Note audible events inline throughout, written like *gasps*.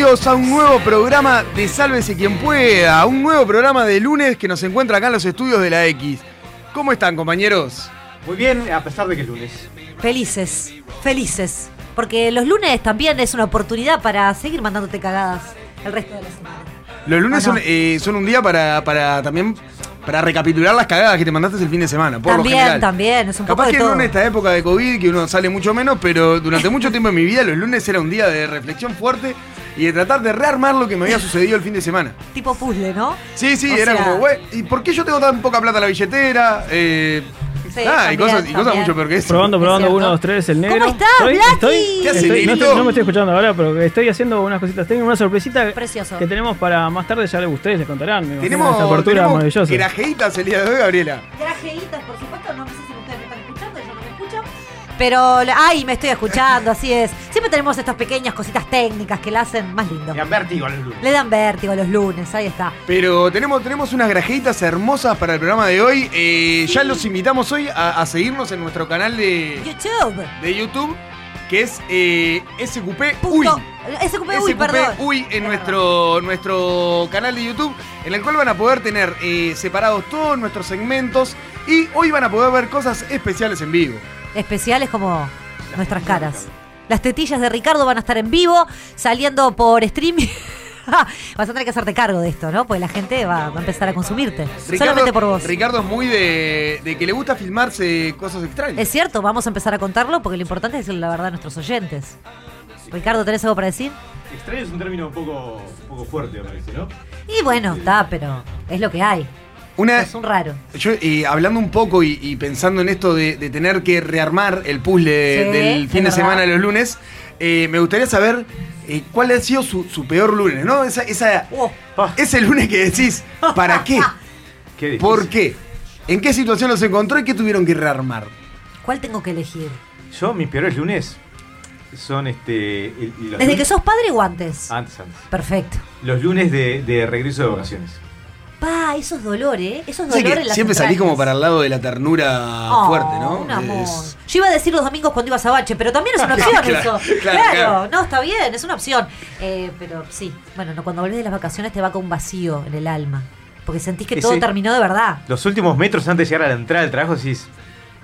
Bienvenidos a un nuevo programa de Sálvese quien pueda, un nuevo programa de lunes que nos encuentra acá en los estudios de la X. ¿Cómo están, compañeros? Muy bien, a pesar de que es lunes. Felices, felices. Porque los lunes también es una oportunidad para seguir mandándote cagadas el resto de la semana. Los lunes son, eh, son un día para, para también para recapitular las cagadas que te mandaste el fin de semana. Por lo También, general. también, es un Capaz poco de que todo. no en esta época de COVID, que uno sale mucho menos, pero durante mucho tiempo en mi vida los lunes era un día de reflexión fuerte y de tratar de rearmar lo que me había sucedido el fin de semana. Tipo puzzle, ¿no? Sí, sí, O era sea- como, güey, ¿y por qué yo tengo tan poca plata en la billetera? Eh, Sí, ah, y cosas, y cosas mucho peor que eso. Probando, probando, uno, dos, tres, el negro. ¿Cómo estás, Estoy- estoy- ¿Qué haces, estoy- no, me estoy escuchando ahora, pero estoy haciendo unas cositas. Tengo una sorpresita Precioso. que tenemos para más tarde, ya ustedes les contarán. Tenemos, esta apertura tenemos maravillosa. grajeitas el día de hoy, Gabriela. Grajeitas, por supuesto, Pero, ay, me estoy escuchando, así es. Siempre tenemos estas pequeñas cositas técnicas que la hacen más lindo. Me dan vértigo a los lunes. Le dan vértigo los lunes, ahí está. Pero tenemos, tenemos unas grajeitas hermosas para el programa de hoy. Eh, Ya los invitamos hoy a, a seguirnos en nuestro canal de, YouTube. de YouTube, que es eh, SQP Uy. SQP, uy, SQP perdón. Uy en nuestro, nuestro canal de YouTube, en el cual van a poder tener eh, separados todos nuestros segmentos y hoy van a poder ver cosas especiales en vivo. Especiales como nuestras caras. Las tetillas de Ricardo van a estar en vivo, saliendo por streaming. *laughs* Vas a tener que hacerte cargo de esto, ¿no? Porque la gente va, va a empezar a consumirte. Solamente por vos. Ricardo es muy de, de que le gusta filmarse cosas extrañas. Es cierto, vamos a empezar a contarlo porque lo importante es decirle la verdad a nuestros oyentes. Ricardo, ¿tenés algo para decir? Extraño es un término un poco, un poco fuerte, me parece, ¿no? Y bueno, está, pero es lo que hay. Una, Es un raro. Yo, eh, hablando un poco y, y pensando en esto de, de tener que rearmar el puzzle Sí, del fin de semana de los lunes, eh, me gustaría saber eh, cuál ha sido su, su peor lunes, ¿no? Esa, esa- Oh. Ese lunes que decís, ¿para qué? *laughs* ¿Por qué? ¿En qué situación los encontró y qué tuvieron que rearmar? ¿Cuál tengo que elegir? Yo, mis peores lunes son este. el- los Desde que lunes- sos padre o antes. Antes, antes. Perfecto. Los lunes de, de regreso de vacaciones. Pa, esos dolores, ¿eh? Esos dolores que en las siempre salís entrañas. como para el lado de la ternura Oh, fuerte, ¿no? Un amor. Es- Yo iba a decir los domingos cuando ibas a Bache, pero también es una *laughs* opción Claro, eso. claro, Claro, claro. no, está bien, es una opción. Eh, pero sí, bueno, no, cuando volvés de las vacaciones te va con un vacío en el alma. Porque sentís que todo sí. terminó de verdad. Los últimos metros antes de llegar a la entrada del trabajo decís.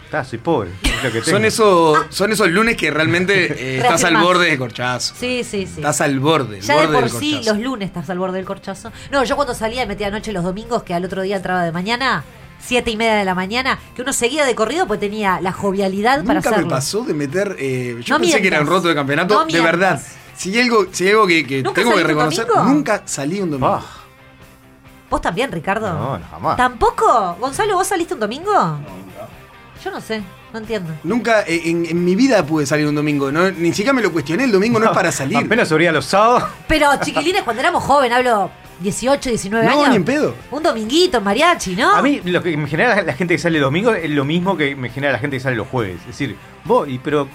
Está, soy pobre. Es lo que tengo". Son esos, son esos lunes que realmente eh, *laughs* estás al borde de corchazo. Sí, sí, sí. Estás al borde, Ya de borde por del sí, corchazo. los lunes estás al borde del corchazo. No, yo cuando salía y metía anoche los domingos, que al otro día entraba de mañana, siete y media de la mañana, que uno seguía de corrido pues tenía la jovialidad para Nunca hacerlo. me pasó de meter. eh, yo No pensé que era un roto de campeonato. No de mientas. verdad. Si hay algo, si hay algo que, que ¿Nunca tengo que reconocer, nunca salí un domingo. Ah, ¿Vos también, Ricardo? No, no, jamás. ¿Tampoco? Gonzalo, ¿vos saliste un domingo? Yo no sé, no entiendo. Nunca eh, en, en mi vida pude salir un domingo. ¿no? Ni siquiera me lo cuestioné. El domingo no, es para salir. Apenas abría los sábados. Pero, chiquilines, cuando éramos jóvenes, hablo 18, 19 No, años. ni en pedo. Un dominguito, en mariachi, ¿no? A mí lo que me genera la gente que sale el domingo es lo mismo que me genera la gente que sale los jueves. Es decir, vos, y pero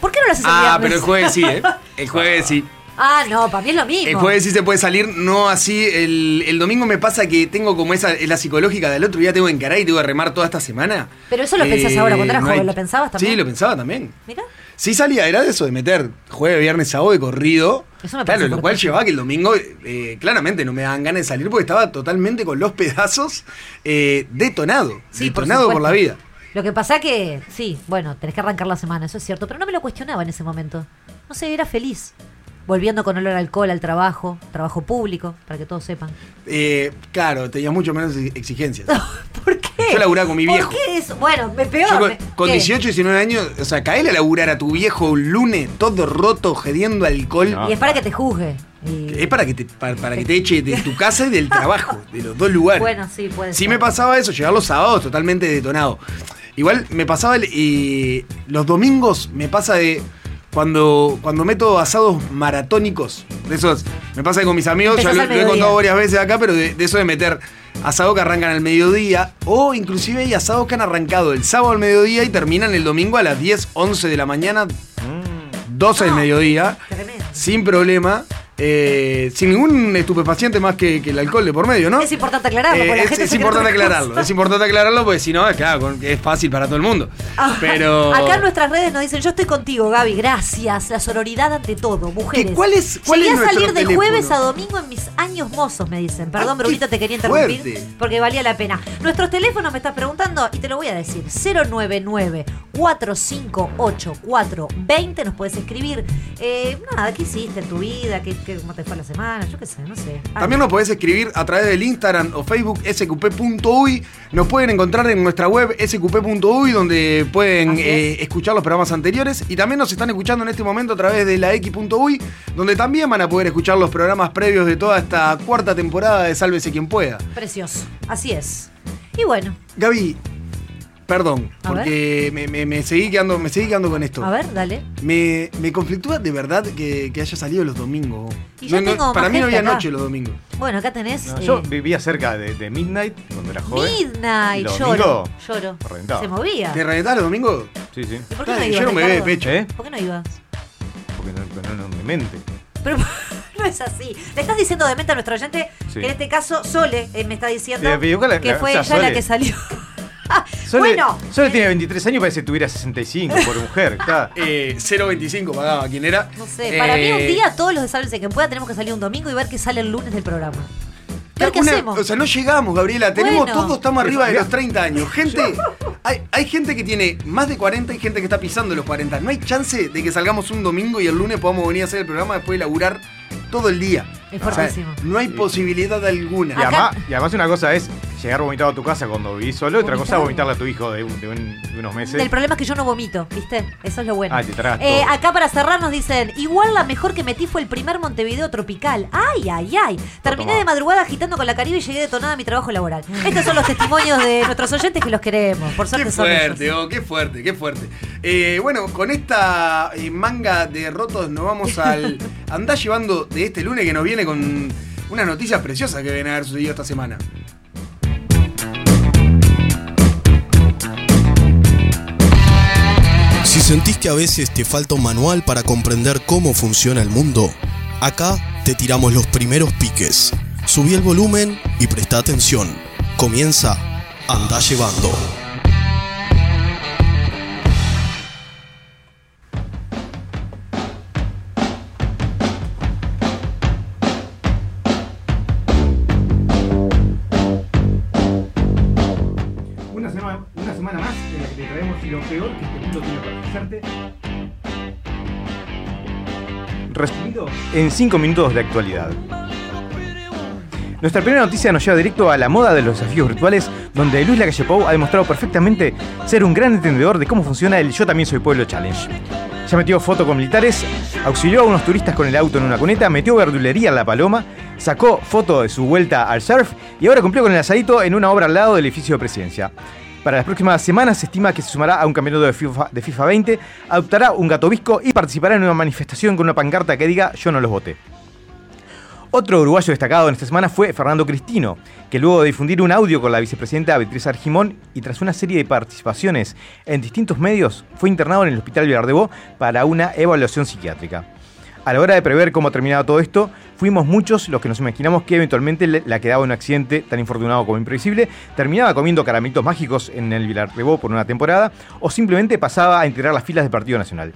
¿Por qué no lo haces el Ah, viernes? pero el jueves sí, ¿eh? *laughs* El jueves sí. Ah, no, para mí es lo mismo. El jueves sí se puede salir, no así. El, el domingo me pasa que tengo como esa, la psicológica del otro día, tengo que encarar y tengo que remar toda esta semana. Eh, Pero eso lo pensás ahora, cuando eras no joven, ¿lo pensabas también? Sí, lo pensaba también. Mira, Sí salía, era de eso de meter jueves, viernes, sábado de corrido. Eso me claro, lo cual llevaba que el domingo eh, claramente no me daban ganas de salir porque estaba totalmente con los pedazos eh, detonado. Sí, por detonado por, supuesto. la vida. lo que pasa que, sí, bueno, tenés que arrancar la semana, eso es cierto, pero no me lo cuestionaba en ese momento. No sé, era feliz. Volviendo con olor a alcohol al trabajo, trabajo público, para que todos sepan. Eh, claro, tenía mucho menos exigencias. *laughs* ¿Por qué? Yo laburaba con mi viejo. ¿Por qué eso? Bueno, me peor. Yo con, con ¿qué? 18, 19 años, o sea, caerle a laburar a tu viejo un lunes todo roto, gediendo alcohol. No. Y es para que te juzgue. Y- Es para que te, para, para que te eche de tu casa y del *laughs* trabajo, de los dos lugares. Bueno, sí, puede Sí ser. me pasaba eso, llegar los sábados totalmente detonado. Igual me pasaba el- y los domingos me pasa de cuando, cuando meto asados maratónicos, de esos, me pasa que con mis amigos, ya lo, he contado varias veces acá, pero de, de eso de meter asados que arrancan al mediodía, o inclusive hay asados que han arrancado el sábado al mediodía y terminan el domingo a las 10, 11 de la mañana, 12 del Ah, mediodía, Tremendo. sin problema, eh, sin ningún estupefaciente más que, que el alcohol de por medio, ¿no? Es importante aclararlo, la Eh, es, gente es importante cosa. aclararlo, es importante aclararlo porque si no, claro, con- es fácil para todo el mundo. Ah, Pero. Acá en nuestras redes nos dicen, yo estoy contigo, Gaby, gracias. La sororidad ante todo, mujeres. ¿Qué- cuál es- cuál Llegué es a salir de teléfono? jueves a domingo en mis años mozos, me dicen. Perdón, Ah, te quería interrumpir fuerte. porque valía la pena. Nuestros teléfonos me estás preguntando y te lo voy a decir. 099-4584-20 nos puedes escribir. Eh, nada, ¿qué hiciste en tu vida? ¿Qué, qué- ¿Cómo te fue la semana? Yo qué sé, no sé. También nos podés escribir a través del Instagram o Facebook sqp.uy. Nos pueden encontrar en nuestra web sqp.uy donde pueden es. eh, escuchar los programas anteriores. Y también nos están escuchando en este momento a través de la x.uy donde también van a poder escuchar los programas previos de toda esta cuarta temporada de Sálvese quien pueda. Precioso, así es. Y bueno, Gaby, perdón, A porque me, me- me seguí quedando, me seguí quedando con esto. a ver, dale. Me, me conflictúa de verdad que, que haya salido los domingos. Y yo tengo para mí no había acá. noche los domingos. Bueno, acá tenés. No, eh, yo vivía cerca de, de Midnight cuando era joven. Midnight, lloro, lloro. reventaba. Se movía. ¿Te reventás los domingos? Sí, sí. ¿Y por qué no ibas? yo no me ve de pecho. ¿Eh? ¿Por qué no ibas? Porque no, no, no, me mente. Pero *laughs* no es así. Le estás diciendo demente a nuestro oyente Sí. que en este caso Sole eh, me está diciendo Eh, que fue o sea, ella la que salió. *laughs* *laughs* Sole, bueno, Sole tiene 23 años parece que tuviera 65 por mujer. Está. *laughs* Eh, 0.25 pagaba. ¿Quién era? no sé, para mí un Eh, día todos los de Sálvese que pueda tenemos que salir un domingo y ver qué sale el lunes del programa. Ver qué una- hacemos. O sea, no llegamos, Gabriela. Tenemos Bueno. todos, estamos arriba de los 30 años. Gente, *laughs* hay, hay gente que tiene más de 40 y gente que está pisando los 40. No hay chance de que salgamos un domingo y el lunes podamos venir a hacer el programa después de laburar todo el día. Es O sea, fuertísimo. no hay posibilidad alguna. Y Acá- además, y además una cosa es llegar vomitado a tu casa cuando vivís solo, otra cosa es vomitarle a tu hijo de, un- de un- de unos meses. El problema es que yo no vomito, ¿viste? Eso es lo bueno. Ah, te Eh, acá para cerrar nos dicen, igual la mejor que metí fue el primer Montevideo tropical. Ay, ay, ay. Terminé de madrugada agitando con la Caribe y llegué detonada a mi trabajo laboral. Estos son los testimonios de nuestros oyentes que los queremos. Por suerte Qué son fuerte, ellos. oh, qué fuerte, qué fuerte. Eh, bueno, con esta eh, manga de rotos nos vamos al andar llevando de este lunes que nos viene con unas noticias preciosas que a haber sucedido esta semana. Si sentís que a veces te falta un manual para comprender cómo funciona el mundo, acá te tiramos los primeros piques. Subí el volumen y presta atención. Comienza Anda Llevando. Resumido en 5 minutos de actualidad. Nuestra primera noticia nos lleva directo a la moda de los desafíos virtuales, donde Luis Lacalle ha demostrado perfectamente ser un gran entendedor de cómo funciona el Yo también soy pueblo challenge. Ya metió foto con militares, auxilió a unos turistas con el auto en una cuneta, metió verdulería en la paloma, sacó foto de su vuelta al surf y ahora cumplió con el asadito en una obra al lado del edificio de presidencia. Para las próximas semanas se estima que se sumará a un campeonato de FIFA, de FIFA 20, adoptará un gato visco y participará en una manifestación con una pancarta que diga Yo no los voté. Otro uruguayo destacado en esta semana fue Fernando Cristino, que luego de difundir un audio con la vicepresidenta Beatriz Argimón y tras una serie de participaciones en distintos medios, fue internado en el Hospital Villardebó para una evaluación psiquiátrica. A la hora de prever cómo terminaba todo esto, fuimos muchos los que nos imaginamos que eventualmente la quedaba un accidente tan infortunado como imprevisible, terminaba comiendo caramelitos mágicos en el Villardebó por una temporada o simplemente pasaba a integrar las filas del Partido Nacional.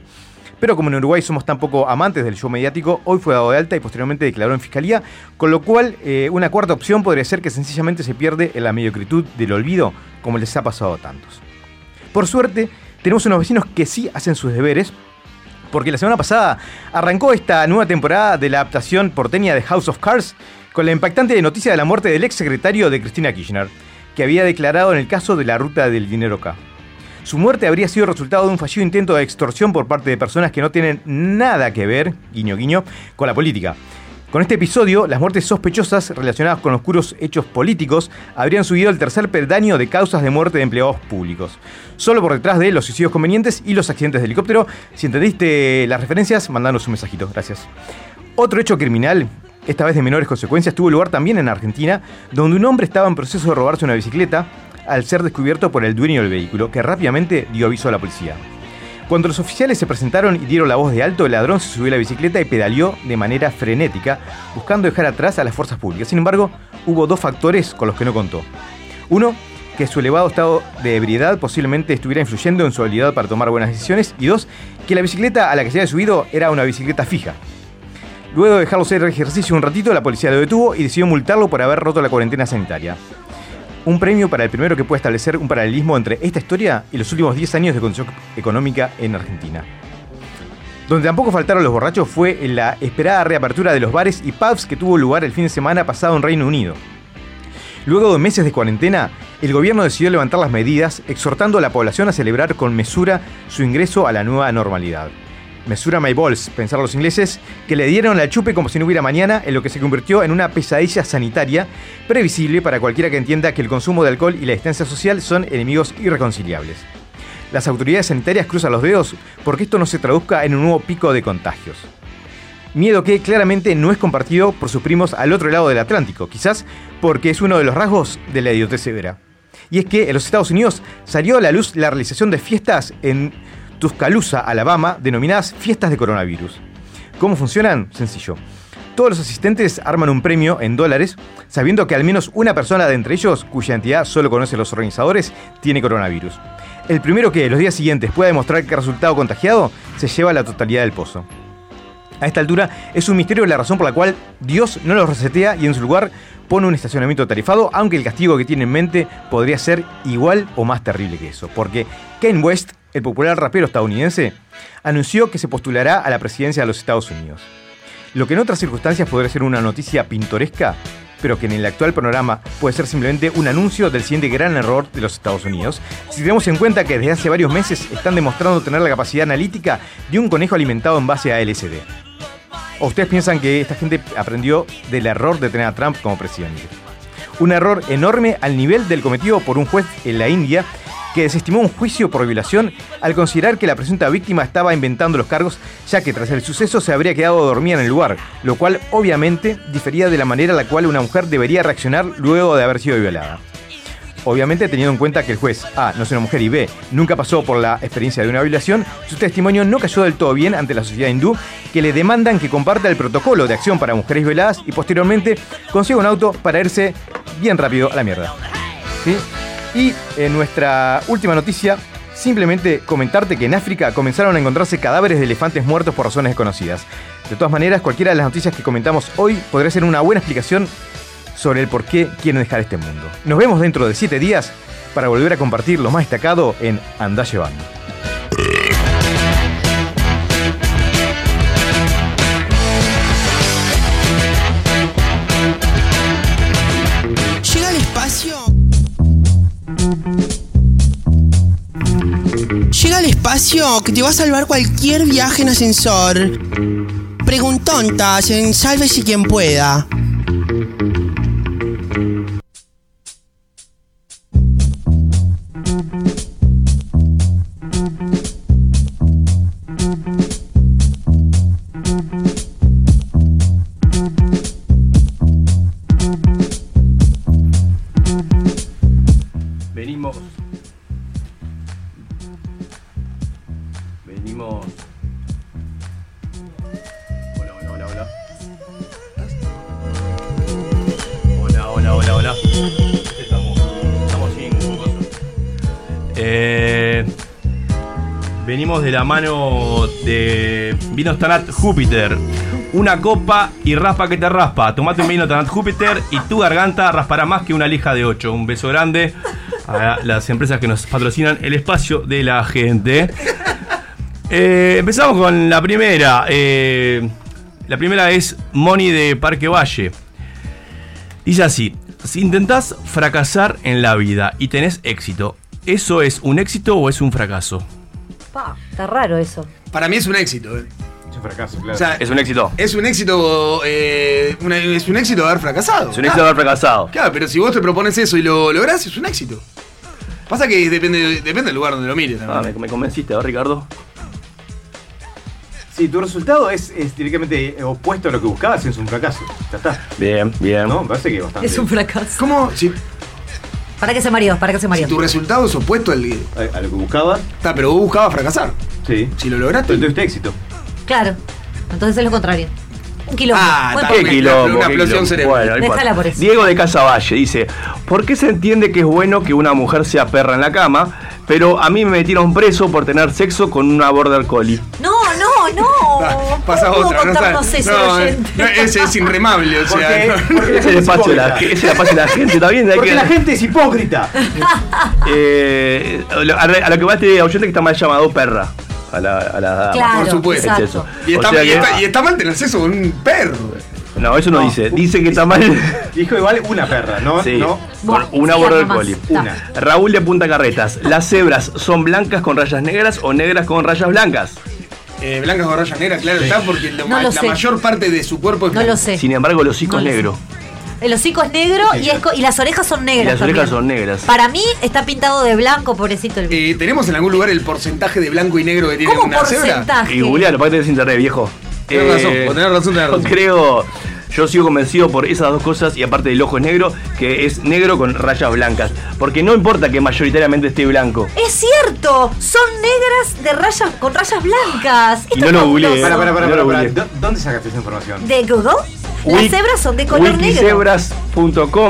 Pero como en Uruguay somos tan poco amantes del show mediático, hoy fue dado de alta y posteriormente declaró en fiscalía, con lo cual eh, una cuarta opción podría ser que sencillamente se pierde en la mediocritud del olvido, como les ha pasado a tantos. Por suerte, tenemos unos vecinos que sí hacen sus deberes, porque la semana pasada arrancó esta nueva temporada de la adaptación porteña de House of Cards con la impactante noticia de la muerte del ex secretario de Cristina Kirchner, que había declarado en el caso de la ruta del dinero K. Su muerte habría sido resultado de un fallido intento de extorsión por parte de personas que no tienen nada que ver, guiño guiño, con la política. Con este episodio, las muertes sospechosas relacionadas con oscuros hechos políticos habrían subido al tercer peldaño de causas de muerte de empleados públicos. Solo por detrás de los suicidios convenientes y los accidentes de helicóptero. Si entendiste las referencias, mandanos un mensajito. Gracias. Otro hecho criminal, esta vez de menores consecuencias, tuvo lugar también en Argentina, donde un hombre estaba en proceso de robarse una bicicleta al ser descubierto por el dueño del vehículo, que rápidamente dio aviso a la policía. Cuando los oficiales se presentaron y dieron la voz de alto, el ladrón se subió a la bicicleta y pedaleó de manera frenética, buscando dejar atrás a las fuerzas públicas. Sin embargo, hubo dos factores con los que no contó. Uno, que su elevado estado de ebriedad posiblemente estuviera influyendo en su habilidad para tomar buenas decisiones. Y dos, que la bicicleta a la que se había subido era una bicicleta fija. Luego de dejarlo hacer ejercicio un ratito, la policía lo detuvo y decidió multarlo por haber roto la cuarentena sanitaria un premio para el primero que puede establecer un paralelismo entre esta historia y los últimos 10 años de condición económica en Argentina. Donde tampoco faltaron los borrachos fue en la esperada reapertura de los bares y pubs que tuvo lugar el fin de semana pasado en Reino Unido. Luego de meses de cuarentena, el gobierno decidió levantar las medidas, exhortando a la población a celebrar con mesura su ingreso a la nueva normalidad. Mesura My Balls, pensar los ingleses, que le dieron la chupe como si no hubiera mañana, en lo que se convirtió en una pesadilla sanitaria previsible para cualquiera que entienda que el consumo de alcohol y la distancia social son enemigos irreconciliables. Las autoridades sanitarias cruzan los dedos porque esto no se traduzca en un nuevo pico de contagios. Miedo que claramente no es compartido por sus primos al otro lado del Atlántico, quizás porque es uno de los rasgos de la idiotez severa. Y es que en los Estados Unidos salió a la luz la realización de fiestas en Tuscaloosa, Alabama, denominadas fiestas de coronavirus. ¿Cómo funcionan? Sencillo. Todos los asistentes arman un premio en dólares, sabiendo que al menos una persona de entre ellos, cuya entidad solo conoce los organizadores, tiene coronavirus. El primero que los días siguientes pueda demostrar que ha resultado contagiado, se lleva la totalidad del pozo. A esta altura es un misterio la razón por la cual Dios no los resetea y en su lugar pone un estacionamiento tarifado, aunque el castigo que tiene en mente podría ser igual o más terrible que eso. Porque Ken West, el popular rapero estadounidense, anunció que se postulará a la presidencia de los Estados Unidos. Lo que en otras circunstancias podría ser una noticia pintoresca, pero que en el actual panorama puede ser simplemente un anuncio del siguiente gran error de los Estados Unidos, si tenemos en cuenta que desde hace varios meses están demostrando tener la capacidad analítica de un conejo alimentado en base a LSD. ¿O ustedes piensan que esta gente aprendió del error de tener a Trump como presidente? Un error enorme al nivel del cometido por un juez en la India que desestimó un juicio por violación al considerar que la presunta víctima estaba inventando los cargos, ya que tras el suceso se habría quedado dormida en el lugar, lo cual obviamente difería de la manera en la cual una mujer debería reaccionar luego de haber sido violada. Obviamente teniendo en cuenta que el juez A no es una mujer y B nunca pasó por la experiencia de una violación, su testimonio no cayó del todo bien ante la sociedad hindú, que le demandan que comparta el protocolo de acción para mujeres violadas y posteriormente consiga un auto para irse bien rápido a la mierda. ¿Sí? Y en nuestra última noticia, simplemente comentarte que en África comenzaron a encontrarse cadáveres de elefantes muertos por razones desconocidas. De todas maneras, cualquiera de las noticias que comentamos hoy podría ser una buena explicación sobre el por qué quieren dejar este mundo. Nos vemos dentro de 7 días para volver a compartir lo más destacado en Andá. Al espacio que te va a salvar cualquier viaje en ascensor. Preguntontas en Sálvese quien pueda. La mano de Vinos Tanat Júpiter. Una copa y raspa que te raspa. Tomate un vino Tanat Júpiter y tu garganta raspará más que una lija de 8. Un beso grande a las empresas que nos patrocinan el espacio de la gente. Eh, empezamos con la primera. eh, la primera es Moni de Parque Valle. Dice así: Si intentás fracasar en la vida y tenés éxito, ¿eso es un éxito o es un fracaso? Pa, está raro eso. Para mí es un éxito. ¿eh? Es un fracaso, claro. O sea, Es un éxito. es un éxito. eh, una- es un éxito haber fracasado. Es un éxito haber fracasado. Claro, pero si vos te propones eso y lo lográs, es un éxito. Pasa que depende, depende del lugar donde lo mires. Ah, también. me, me convenciste, ¿verdad, Ricardo? Si tu resultado es, es directamente opuesto a lo que buscabas, es un fracaso. Ya está. Bien, bien. No, me parece que bastante. Es un fracaso. ¿Cómo? Si, ¿Para qué se mareó? ¿Para qué se si mareó? tu resultado es opuesto al. A, a lo que buscabas, Está, pero vos buscabas fracasar. sí. Si lo lograste. Pero tuviste éxito. Claro. Entonces es lo contrario. Un quilombo. Ah, Buen ¿Qué quilombo? una qué explosión quilombo. cerebral. Bueno, no Déjala importa. por eso. Diego de Casavalle dice: ¿Por qué se entiende que es bueno que una mujer sea perra en la cama? Pero a mí me metieron preso por tener sexo con una border collie. No, no, no. Pa- *laughs* Pasa ¿Cómo otra, no, contarnos sabe- eso, no, oyente? no, ese es inremable, o sea. Porque- no- porque- Ese es el espacio de la, es el espacio de la gente. Hay Porque que- la gente es hipócrita. *laughs* Eh, a lo- a lo que va este oyente que está mal llamado perra. A la, a la dama. Claro, por supuesto. Es eso. y, está, O sea y está- y está mal tener sexo con un perro. No, eso no, No. dice. Dice que está mal. Dijo igual una perra, ¿no? Sí, no con una border collie. Una. Raúl de Punta Carretas. ¿Las cebras son blancas con rayas negras o negras con rayas blancas? Eh, blancas con rayas negras, claro está, porque lo No ma- lo la sé. mayor parte de su cuerpo es No lo sé. Sin embargo, el hocico No es lo negro. El hocico es negro y, es co- y las orejas son Y negras. las orejas también. son negras. Para mí está pintado de blanco, pobrecito el bicho. Eh, ¿Tenemos en algún lugar el porcentaje de blanco y negro que tiene ¿Cómo una cebra? porcentaje? Y googlealo, para que tenés internet, viejo. Tenés razón, vos tenés razón, tenés razón. creo, yo sigo convencido por esas dos cosas y aparte del ojo es negro, que es negro con rayas blancas. Porque no importa que mayoritariamente esté blanco. Es cierto, son negras de rayas con rayas blancas. Y Esto no es lo googleé, fabuloso. Para, para, para, No lo para, para. googleé. ¿Dó- ¿Dónde sacaste esa información? ¿De Google? Las cebras son de color negro.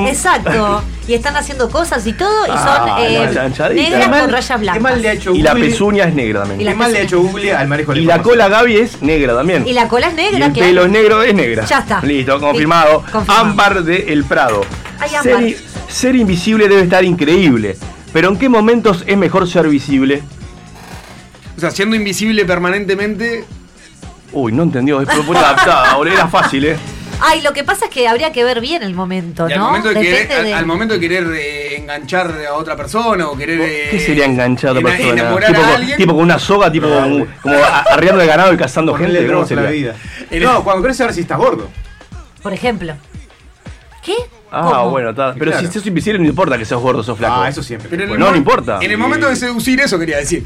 Exacto. *laughs* Y están haciendo cosas y todo y son Ah, eh, la chanchadita. negras mal- con rayas Qué blancas. mal le ha hecho Y la pezuña es negra Y también. la Qué mal le ha hecho Google al manejo de Y la cola Gaby es negra también. Y la cola es Y negra. el que pelo es negro es negra. Ya está. Listo, confirmado. confirmado. Ámbar de El Prado. Ay, ser, Ámbar. ser invisible debe estar increíble. Pero ¿en qué momentos es mejor ser visible? O sea, siendo invisible permanentemente. Uy, no entendió. Es propuesta adaptada, boludo. *laughs* Era fácil, ¿eh? Ay, lo que pasa es que habría que ver bien el momento, y al ¿no? momento de Depende querer, al- de- al momento de querer eh, enganchar a otra persona o querer. eh, ¿Qué sería enganchar a otra persona? Enamorar Tipo, a con- alguien. tipo con una soga, tipo como, como arriando el ganado y cazando gente. ¿Cómo drogas a la sería? vida. No, cuando querés saber si estás gordo. Por ejemplo. ¿Qué? Ah, ¿Cómo? bueno, está. Pero Claro. si sos invisible no importa que seas gordo o sos flaco. Ah, eso siempre. Pero en el No, no importa. En el momento de seducir, eso quería decir.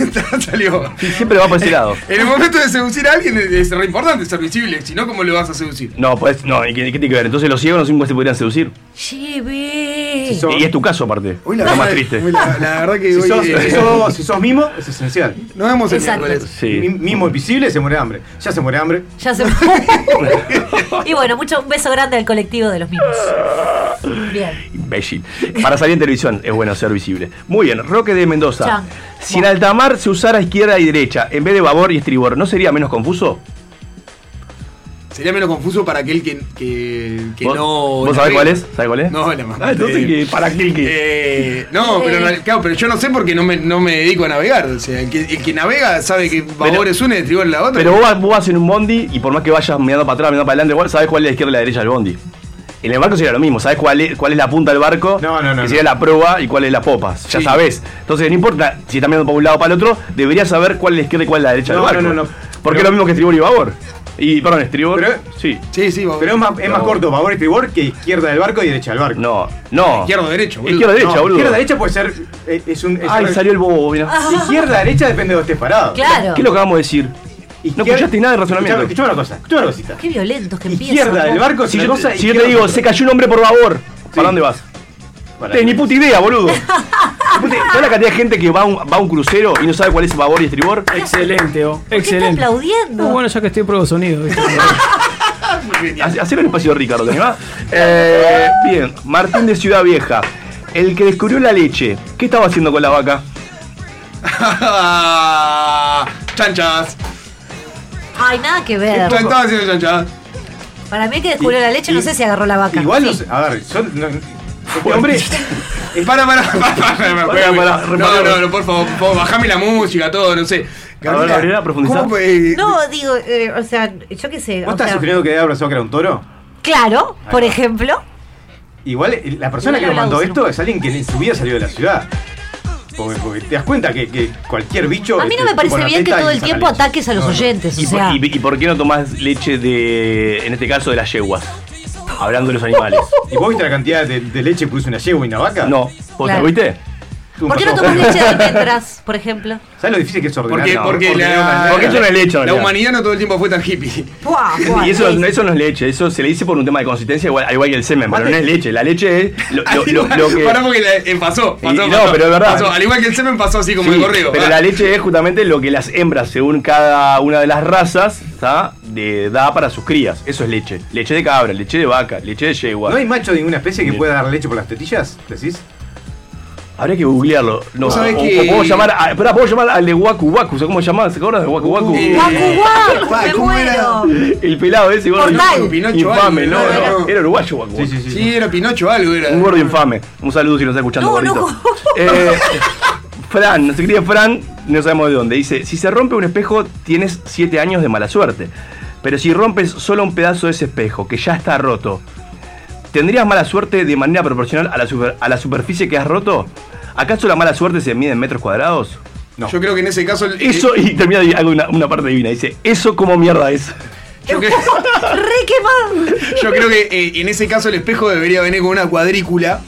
*laughs* Salió. Sí, siempre va por ese lado. En el momento de seducir a alguien es- es re importante ser visible, si no, ¿cómo le vas a seducir? No, pues, no, ¿y qué, qué tiene que ver? Entonces los ciegos no siempre se podrían seducir. Chibi. Si sos- Y es tu caso, aparte. Hoy la, Lo más triste. la, la verdad que Si hoy. sos, eh, si, sos, si sos mimo, es esencial. Nos vemos el. Sí. Mi- Mimo invisible se muere de hambre. Ya se muere de hambre. Ya se *laughs* Y bueno, mucho, un beso grande al colectivo de los mismos. Bien. Imbécil. Para salir en televisión es bueno ser visible. Muy bien, Roque de Mendoza. Si en alta mar se usara izquierda y derecha en vez de babor y estribor, ¿no sería menos confuso? Sería menos confuso para aquel que, que, que ¿Vos, no. ¿vos sabés cuál es? ¿Sabés cuál es? No, la más. Ah, entonces, ¿qué? ¿para aquel que? Eh, no, pero, no- claro, pero yo no sé porque no me, no me dedico a navegar. O sea, el que, el que navega sabe que babor es una y estribor es la otra. Pero vos, vas- vos vas en un bondi y por más que vayas mirando para atrás, mirando para adelante, igual sabés cuál es la izquierda y la derecha del bondi. En el barco sería lo mismo, sabés cuál es, cuál es la punta del barco, No, no, no, que sería no. la proa y cuál es la popa. Ya Sí. sabés. Entonces no importa si estás mirando para un lado o para el otro, deberías saber cuál es la izquierda y cuál es la derecha No, del barco. no, no, no. Porque Pero- es lo mismo que estribor y babor. Y, perdón, estribor. Pero- sí. Sí, sí, babor. Pero es más, es más corto babor y estribor que izquierda del barco y derecha del barco. No, no. Izquierdo o derecho, boludo. Izquierda derecha, No, boludo. Izquierda derecha puede ser. eh, Es un. es Ay, un- salió el bobo, mira. *laughs* Izquierda derecha depende de donde estés parado. Claro. ¿Qué es lo que vamos a decir? No escuchaste nada de razonamiento. Escuchame, una cosa, escuchame una cosita. Qué violentos que empiezan. Izquierda del barco Si yo, cosa. si yo te izquierda digo, se cayó un hombre por babor, Sí. ¿para dónde vas? Para tenés ni puta idea, boludo. *laughs* ¿Sabes la cantidad de gente que va a, un, va a un crucero y no sabe cuál es babor y estribor? Excelente, oh. ¿Por qué está Excelente. aplaudiendo? No, bueno, ya que estoy pruebo sonido. ¿viste? *laughs* Hace- Hacer el espacio de Ricardo, ¿te animás? *laughs* Eh, bien, Martín de Ciudad Vieja. El que descubrió la leche, ¿qué estaba haciendo con la vaca? chanchas. Ay, nada que ver. Estaba haciendo chanchas. Para mí que descubrió la leche, no sé si agarró la vaca. Igual no sé. A ver, yo. no- hombre. *laughs* Para, para, para, para, para, No, no, no, por favor, bajame la música, todo, no sé. No, digo, eh, o sea, yo qué sé. ¿Vos estás sugiriendo que pensado que era un toro? Claro, por va. ejemplo. Igual eh, la persona que nos mandó esto es alguien que en su vida salió de la ciudad. Porque, porque te das cuenta que, que cualquier bicho. A mí no me parece bien que todo el tiempo leche. ataques a los No, no. oyentes. O ¿Y, por, sea, y- y por qué no tomás leche de, en este caso, de las yeguas? Hablando de los animales. ¿Y vos viste la cantidad de, de leche que produce una yegua y una vaca? No, ¿vos Claro. te viste? ¿Por qué no tomas leche de *laughs* almendras, por ejemplo? ¿Sabes lo difícil que es ordenar? Porque, No, porque, ordenar la, Porque eso no es leche, la humanidad no todo el tiempo fue tan hippie. Buah, *laughs* buah, Y eso, sí. eso no es leche, eso se le dice por un tema de consistencia, igual, al igual que el semen, pero no es leche. La leche es lo, lo- lo- lo que. Pará porque la- eh, pasó, pasó, Y- y no, pasó, pero es verdad. pasó. Al igual que el semen pasó así como Sí, de correo. pero la leche es justamente lo que las hembras, según cada una de las razas. De- da para sus crías. Eso es leche. Leche de cabra, leche de vaca, leche de yegua. ¿No hay macho de ninguna especie que pueda dar leche por las tetillas? ¿Decís? Habría que googlearlo. No, Vos o, sabés o que- podemos llamar, a, espera, podemos llamar al de Waku Waku, ¿sabes cómo se? ¿Se acuerdan de Waku Waku? Eh. Pa, ¡Me ¿cómo era? El pelado ese gordo. Pinocho Infame, algo, no, era. no, era uruguayo Waku Waku. Sí, era Pinocho algo, era. Un gordo infame. Un saludo si nos está escuchando, No, gordito. no. *laughs* Eh, Fran, nuestro querido Fran, no sabemos de dónde. Dice: Si se rompe un espejo, tienes 7 años de mala suerte. Pero si rompes solo un pedazo de ese espejo, que ya está roto, ¿tendrías mala suerte de manera proporcional a la, super- a la superficie que has roto? ¿Acaso la mala suerte se mide en metros cuadrados? No. Yo creo que en ese caso. el- Eso, y termina de- algo, una, una parte divina. Dice: ¿Eso como mierda es? Yo, creo- *laughs* ¡Re quemado! yo creo que eh, en ese caso el espejo debería venir con una cuadrícula.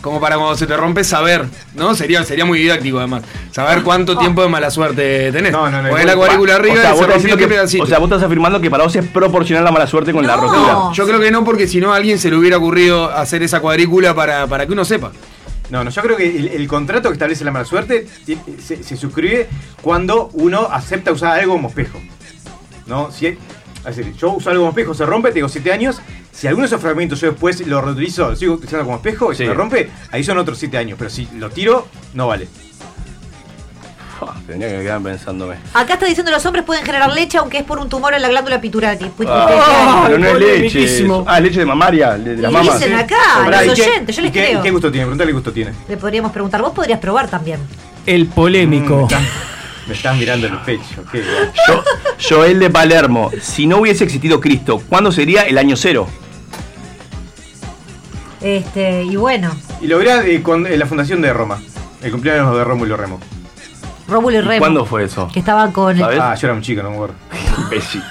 Como para cuando se te rompe saber, ¿no? Sería, sería muy didáctico además. Saber cuánto tiempo de mala suerte tenés. No, no, no, Ponés la cuadrícula arriba o sea, y vos se rompió que- pedacito. o sea, vos estás afirmando que para vos es proporcional la mala suerte con la rotura. Yo creo que no, porque si no a alguien se le hubiera ocurrido hacer esa cuadrícula para, para que uno sepa. No, no, yo creo que el, el contrato que establece la mala suerte se, se suscribe cuando uno acepta usar algo como espejo. ¿No? Si, es decir, yo uso algo como espejo, se rompe, tengo 7 años. Si alguno de esos fragmentos yo después lo reutilizo, lo sigo utilizando como espejo y Sí. se me rompe, ahí son otros 7 años. Pero si lo tiro, no vale. Fua, Tenía que quedar pensándome. Acá está diciendo los hombres pueden generar leche aunque es por un tumor en la glándula pituitaria. Ah, pero no es leche. Ah, leche de mamaria, de, de las Y mamas. dicen acá, Pará, los ¿y qué- oyentes, yo les y qué, creo. ¿Qué gusto tiene? Preguntale qué gusto tiene. Le podríamos preguntar, vos podrías probar también. El polémico. Me estás mirando en el pecho. Qué guay. Yo, Joel de Palermo, si no hubiese existido Cristo, ¿cuándo sería el año cero? Este, y bueno, Y lo eh, con eh, la fundación de Roma. El cumpleaños de Rómulo Remo. Rómulo y Remo. ¿Cuándo fue eso? Que estaban con el- ¿Sabes? Ah, yo era un chico, no me acuerdo. *laughs* Imbécil.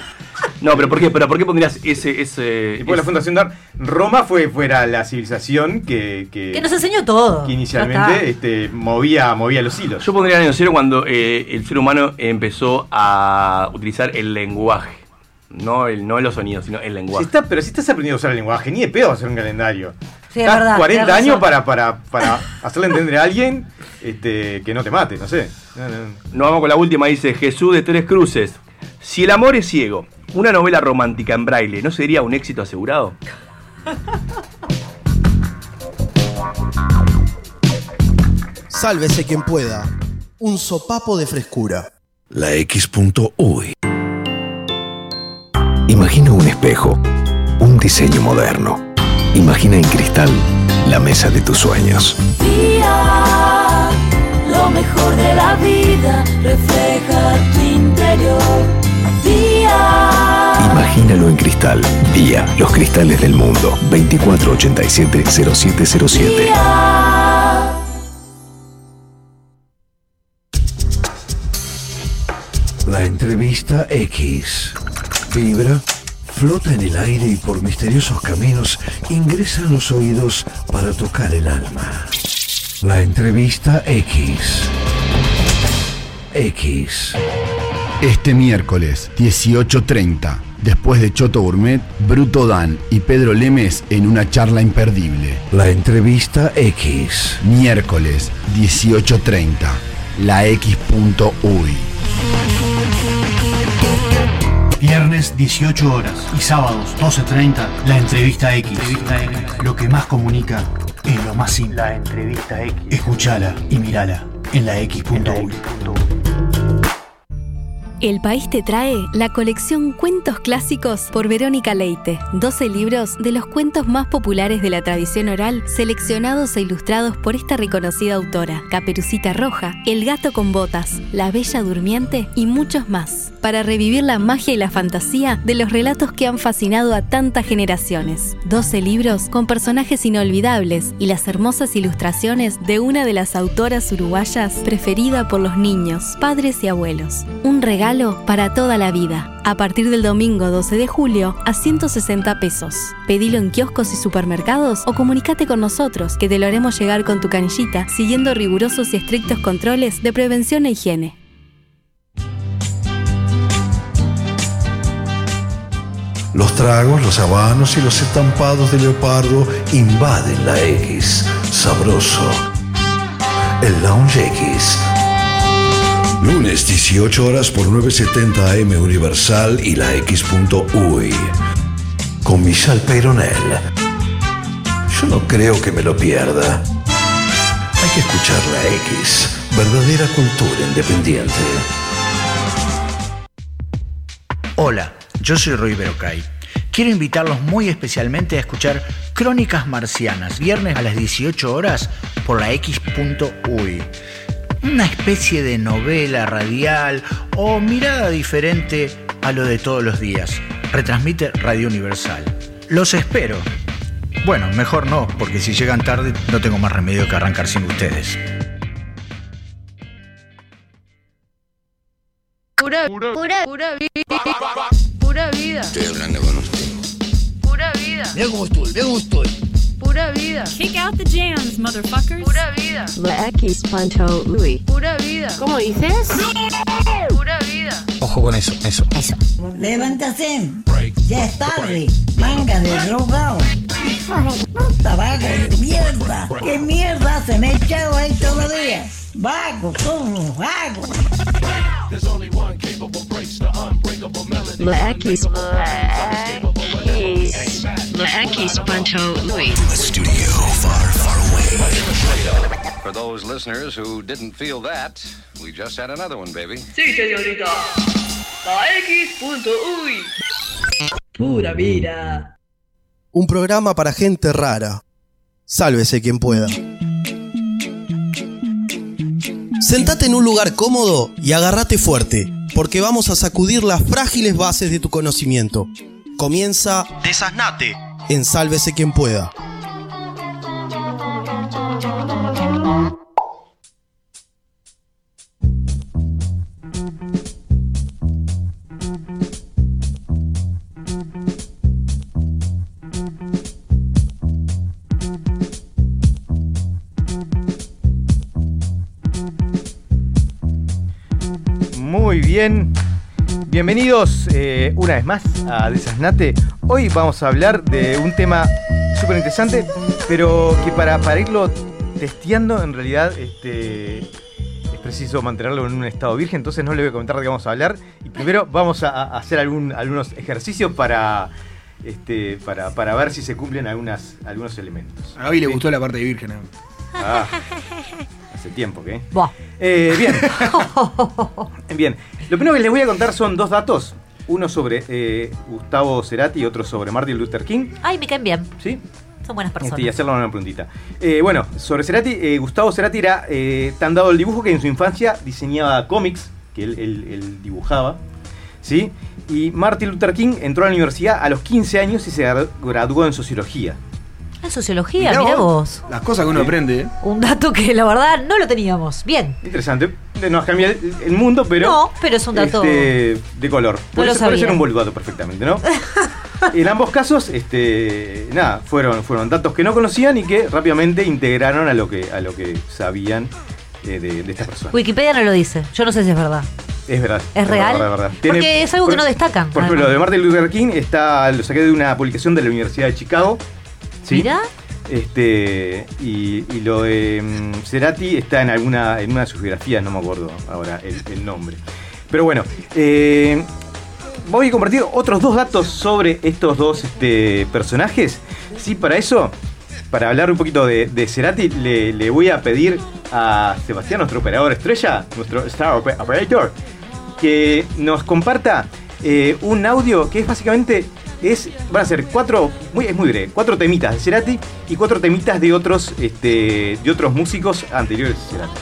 No, pero ¿por qué? ¿Pero por qué pondrías ese... ese Y después la fundación de Roma fue fuera la civilización que, que, que nos enseñó todo. que inicialmente este, movía, movía los hilos. Yo pondría el año cero cuando eh, el ser humano empezó a utilizar el lenguaje. No, el, no los sonidos, sino el Si lenguaje. está- pero si estás aprendiendo a usar el lenguaje, ni de pedo hacer un calendario. Sí, es Estás verdad, 40 tenés años para, para, para hacerle entender a alguien este, que no te mate, no sé. No, no. Nos vamos con la última, dice Jesús de Tres Cruces. Si el amor es ciego, una novela romántica en braille, ¿no sería un éxito asegurado? Sálvese quien pueda. Un sopapo de frescura. La X.UI. Imagina un espejo, un diseño moderno. Imagina en cristal la mesa de tus sueños. Día, lo mejor de la vida refleja tu interior. Imagínalo en cristal. Día, los cristales del mundo. 2487-0707. día. La entrevista X. Vibra, flota en el aire y por misteriosos caminos ingresa en los oídos para tocar el alma. La entrevista X. X. Este miércoles, 18.30, después de Choto Gourmet, Bruto Dan y Pedro Lemes en una charla imperdible. La entrevista X. Miércoles, 18.30, la X.uy. Viernes 18 horas y sábados 12.30 la entrevista X. Lo que más comunica es lo más simple. La entrevista X. Escuchala y mirala en la X.uy. El País te trae la colección Cuentos Clásicos por Verónica Leite. 12 libros de los cuentos más populares de la tradición oral, seleccionados e ilustrados por esta reconocida autora. Caperucita Roja, El Gato con Botas, La Bella Durmiente y muchos más. Para revivir la magia y la fantasía de los relatos que han fascinado a tantas generaciones. 12 libros con personajes inolvidables y las hermosas ilustraciones de una de las autoras uruguayas preferida por los niños, padres y abuelos. Un regalo para toda la vida. A partir del domingo 12 de julio a 160 pesos. Pedilo en kioscos y supermercados o comunícate con nosotros que te lo haremos llegar con tu canillita siguiendo rigurosos y estrictos controles de prevención e higiene. Los tragos, los habanos y los estampados de leopardo invaden la X. Sabroso. El Lounge X. Lunes 18 horas por 970 AM Universal y la X.UI. Con Michelle Peyronel. Yo no creo que me lo pierda. Hay que escuchar la X. Verdadera cultura independiente. Hola, yo soy Roy Berocay. Quiero invitarlos muy especialmente a escuchar Crónicas Marcianas, viernes a las 18 horas por la X.UI. Una especie de novela radial o mirada diferente a lo de todos los días. Retransmite Radio Universal. Los espero. Bueno, mejor no, porque si llegan tarde no tengo más remedio que arrancar sin ustedes. Pura, pura, pura vida. Pura vida. Estoy hablando con usted. Pura vida. Estoy, mira cómo estoy. Pura vida. Kick out the jams, motherfuckers. Pura vida. La X Pancho Louis. Pura vida. ¿Cómo dices? Pura vida. Ojo con eso, eso. Eso. Levántate. Ya es tarde. Manga de drogado. Puta vago de mierda. ¿Qué mierda se me ha echado ahí todavía? Vago, como vago. La X. La X Pancho. Studio far, far away. For those listeners who didn't feel that, we just had another one, baby. Sí, señorita. La X.uy. Pura vida. Un programa para gente rara. Sálvese quien pueda. Sentate en un lugar cómodo y agárrate fuerte, porque vamos a sacudir las frágiles bases de tu conocimiento. Comienza Desasnate en Sálvese quien pueda. Bienvenidos eh, una vez más a Desasnate. Hoy vamos a hablar de un tema súper interesante, pero que para, para irlo testeando en realidad este, es preciso mantenerlo en un estado virgen, entonces no le voy a comentar de qué vamos a hablar. Y primero vamos a, a hacer algún- algunos ejercicios para, este, para, para ver si se cumplen algunas, algunos elementos. A Gaby le gustó la parte de virgen. ¿eh? Ah, hace tiempo que. Eh, bien. *laughs* bien. Lo primero que les voy a contar son dos datos. Uno sobre eh, Gustavo Cerati y otro sobre Martin Luther King. Ay, me caen bien. ¿Sí? Son buenas personas. Este, y hacerle una preguntita. Eh, bueno, sobre Cerati, eh, Gustavo Cerati era eh, tan dado el dibujo que en su infancia diseñaba cómics, que él, él- él dibujaba. ¿Sí? Y Martin Luther King entró a la universidad a los 15 años y se gra- graduó en sociología. Sociología, Mirá mira vos. vos. Las cosas que uno Sí. aprende. ¿eh? Un dato que la verdad no lo teníamos. Bien. Interesante. No cambia el, el mundo, pero. No, pero es un dato- este, de color. Puede, lo ser, puede sabía. ser un boludo perfectamente, ¿no? *laughs* en ambos casos, este, nada, fueron, fueron datos que no conocían y que rápidamente integraron a lo que, a lo que sabían eh, de, de esta persona. Wikipedia no lo dice. Yo no sé si es verdad. Es verdad. ¿Es real? verdad, verdad. Porque es algo que no destacan. Por ejemplo, lo de Martin Luther King está, lo saqué de una publicación de la Universidad de Chicago. ¿Sí? Mirá. Este, y, y lo de mm, Cerati está en alguna en una de sus biografías, no me acuerdo ahora el, el nombre. Pero bueno, eh, voy a compartir otros dos datos sobre estos dos este, personajes. Sí, para eso, para hablar un poquito de, de Cerati, le, le voy a pedir a Sebastián, nuestro operador estrella, nuestro Star Ope- Operator, que nos comparta eh, un audio que es básicamente. Es, van a ser cuatro, muy, es muy breve, cuatro temitas de Cerati y cuatro temitas de otros, este, de otros músicos anteriores a Cerati.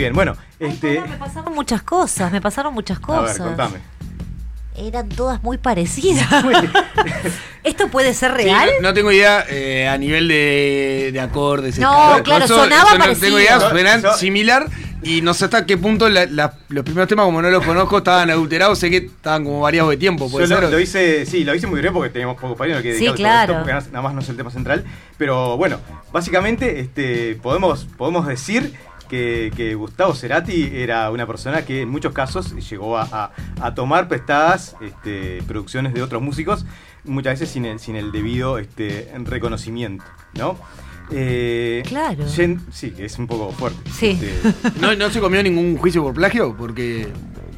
Bien, bueno, este. Me pasaron muchas cosas, me pasaron muchas A cosas. ver, contame. Eran todas muy parecidas. *laughs* *laughs* ¿Esto puede ser Sí, real? no, no tengo idea eh, a nivel de, de acordes. No, claro, Eso- sonaba eso no parecido. tengo idea, suenan so- similar y no sé hasta qué punto la- la- los primeros temas, como no los conozco, estaban adulterados. Sé que estaban como variados de tiempo. Yo ¿puede lo, ser? lo hice, sí, lo hice muy breve porque teníamos poco espacio, no quiero Sí, dedicarle todo esto, claro. porque nada más no es el tema central. Pero bueno, básicamente este, podemos, podemos decir que, que Gustavo Cerati era una persona que en muchos casos llegó a, a- a tomar prestadas este, producciones de otros músicos, muchas veces sin el, sin el debido este, reconocimiento, ¿no? Eh, Claro. Yen- sí, que es un poco fuerte. Sí. Este, *laughs* ¿No, ¿No se comió ningún juicio por plagio? Porque.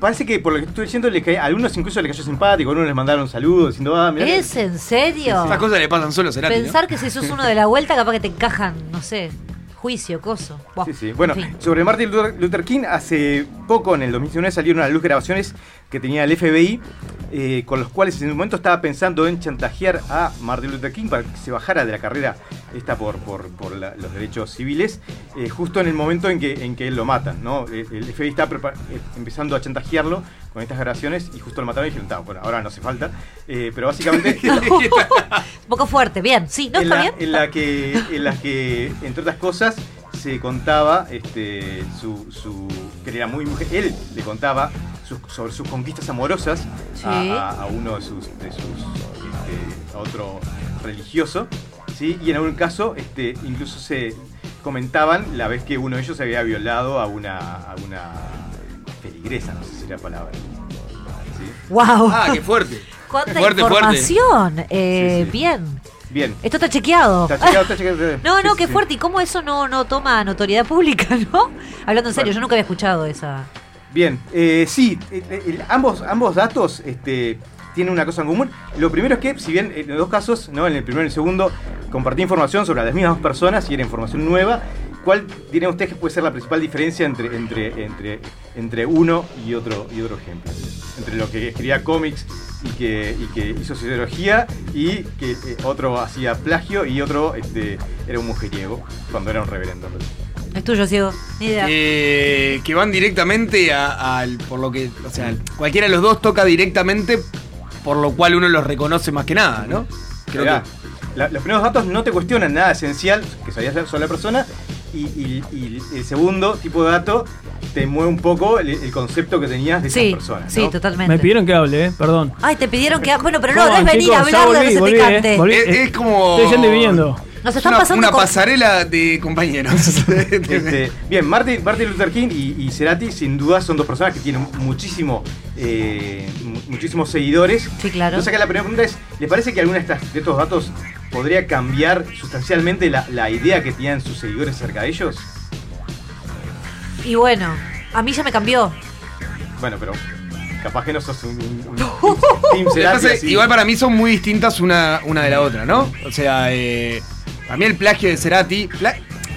Parece que por lo que estoy diciendo, cae- a algunos incluso le cayó simpático, a algunos les mandaron saludos diciendo, ah, mirá ¿Es en serio? Esas cosas le pasan solo a Cerati. ¿no? Pensar que si sos uno de la vuelta, capaz que te encajan, no sé, juicio, coso. Buah, Sí, sí. Bueno, en fin. sobre Martin Luther Luther King, hace poco, en el 2019, salieron a la luz grabaciones que tenía el FBI, eh, con los cuales en un momento estaba pensando en chantajear a Martin Luther King para que se bajara de la carrera esta por, por, por la- los derechos civiles, eh, justo en el momento en que, en que él lo matan. ¿no? El, el FBI está eh, empezando a chantajearlo con estas grabaciones y justo lo mataron y dijeron, "Ta, bueno, ahora no hace falta. Eh, pero básicamente... *laughs* *laughs* Un poco fuerte, bien. Sí, ¿no en, está la, bien? en la que en las que entre otras cosas se contaba este su, su que era muy mujer él le contaba sus- sobre sus conquistas amorosas Sí. a, a- a uno de sus de sus este, a otro religioso sí y en algún caso este incluso se comentaban la vez que uno de ellos había violado a una a una feligresa no sé si era la palabra ¿sí? ¡Wow! Ah, qué fuerte. ¡Cuánta fuerte, fuerte. información! Eh, Sí, sí. Bien. bien Esto está chequeado. Está chequeado, está chequeado. *laughs* No, no, qué sí. fuerte. ¿Y cómo eso no, no toma notoriedad pública, *laughs* no? Hablando en serio, Bueno. yo nunca había escuchado esa. Bien, eh, sí, ambos, ambos datos este, tienen una cosa en común. Lo primero es que, si bien en los dos casos, ¿no? en el primero y el segundo, compartí información sobre las mismas personas y era información nueva, ¿cuál dirían ustedes que puede ser la principal diferencia entre, entre, entre, entre uno y otro, y otro ejemplo? Entre lo que escribía cómics y que, y que hizo sociología y que eh, otro hacía plagio y otro este, era un mujeriego cuando era un reverendo. Es tuyo, ciego. Ni idea. Eh, que van directamente a- al. Por lo que. O sea, cualquiera de los dos toca directamente, por lo cual uno los reconoce más que nada, ¿no? Creo Mirá, que. la- los primeros datos no te cuestionan nada esencial que sabías sobre la persona y, y- y el segundo tipo de dato te mueve un poco el, el concepto que tenías de Sí, esas personas. sí, totalmente. Me pidieron que hable, eh, perdón. Ay, te pidieron que. Bueno, pero no, no es venir a hablar de volví, eh, volví. Es, es como. Estoy yendo y viniendo. Nos Es están una, pasando una con- pasarela de compañeros. *laughs* *laughs* Este, bien, Martin, Martin Luther King y, y Cerati sin duda son dos personas que tienen muchísimo, eh, mu- muchísimos seguidores. Sí, claro. Entonces acá la primera pregunta es, ¿les parece que alguno de, estas- de estos datos podría cambiar sustancialmente la, la idea que tenían sus seguidores acerca de ellos? Y bueno, a mí ya me cambió. Bueno, pero capaz que no sos un, un- un *laughs* team Lo que Cerati pasa es, así. igual para mí son muy distintas una, una de la otra, ¿no? O sea, eh, Para mí el plagio de Cerati,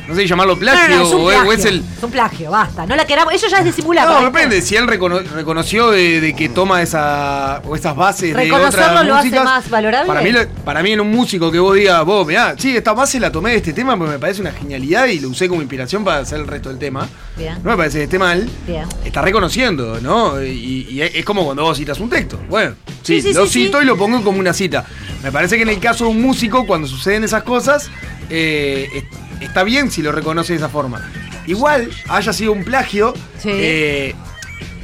no sé si llamarlo plagio, no, no, es un o, es, o plagio. es el... Es un plagio, basta. No la queramos. Eso ya es disimular. No, depende, si él recono- reconoció de, de que toma esa, o esas bases de Reconocerlo otras lo hace más valorable. Para mí, para mí en un músico que vos digas, vos, mirá, sí, esta base la tomé de este tema porque me parece una genialidad y lo usé como inspiración para hacer el resto del tema. Bien. No me parece que esté mal. Bien. Está reconociendo, ¿no? Y, y es como cuando vos citas un texto. Bueno, sí, Sí, sí, lo sí, cito y lo pongo como una cita. Me parece que en el caso de un músico, cuando suceden esas cosas, eh, está bien si lo reconoce de esa forma. Igual, haya sido un plagio, eh,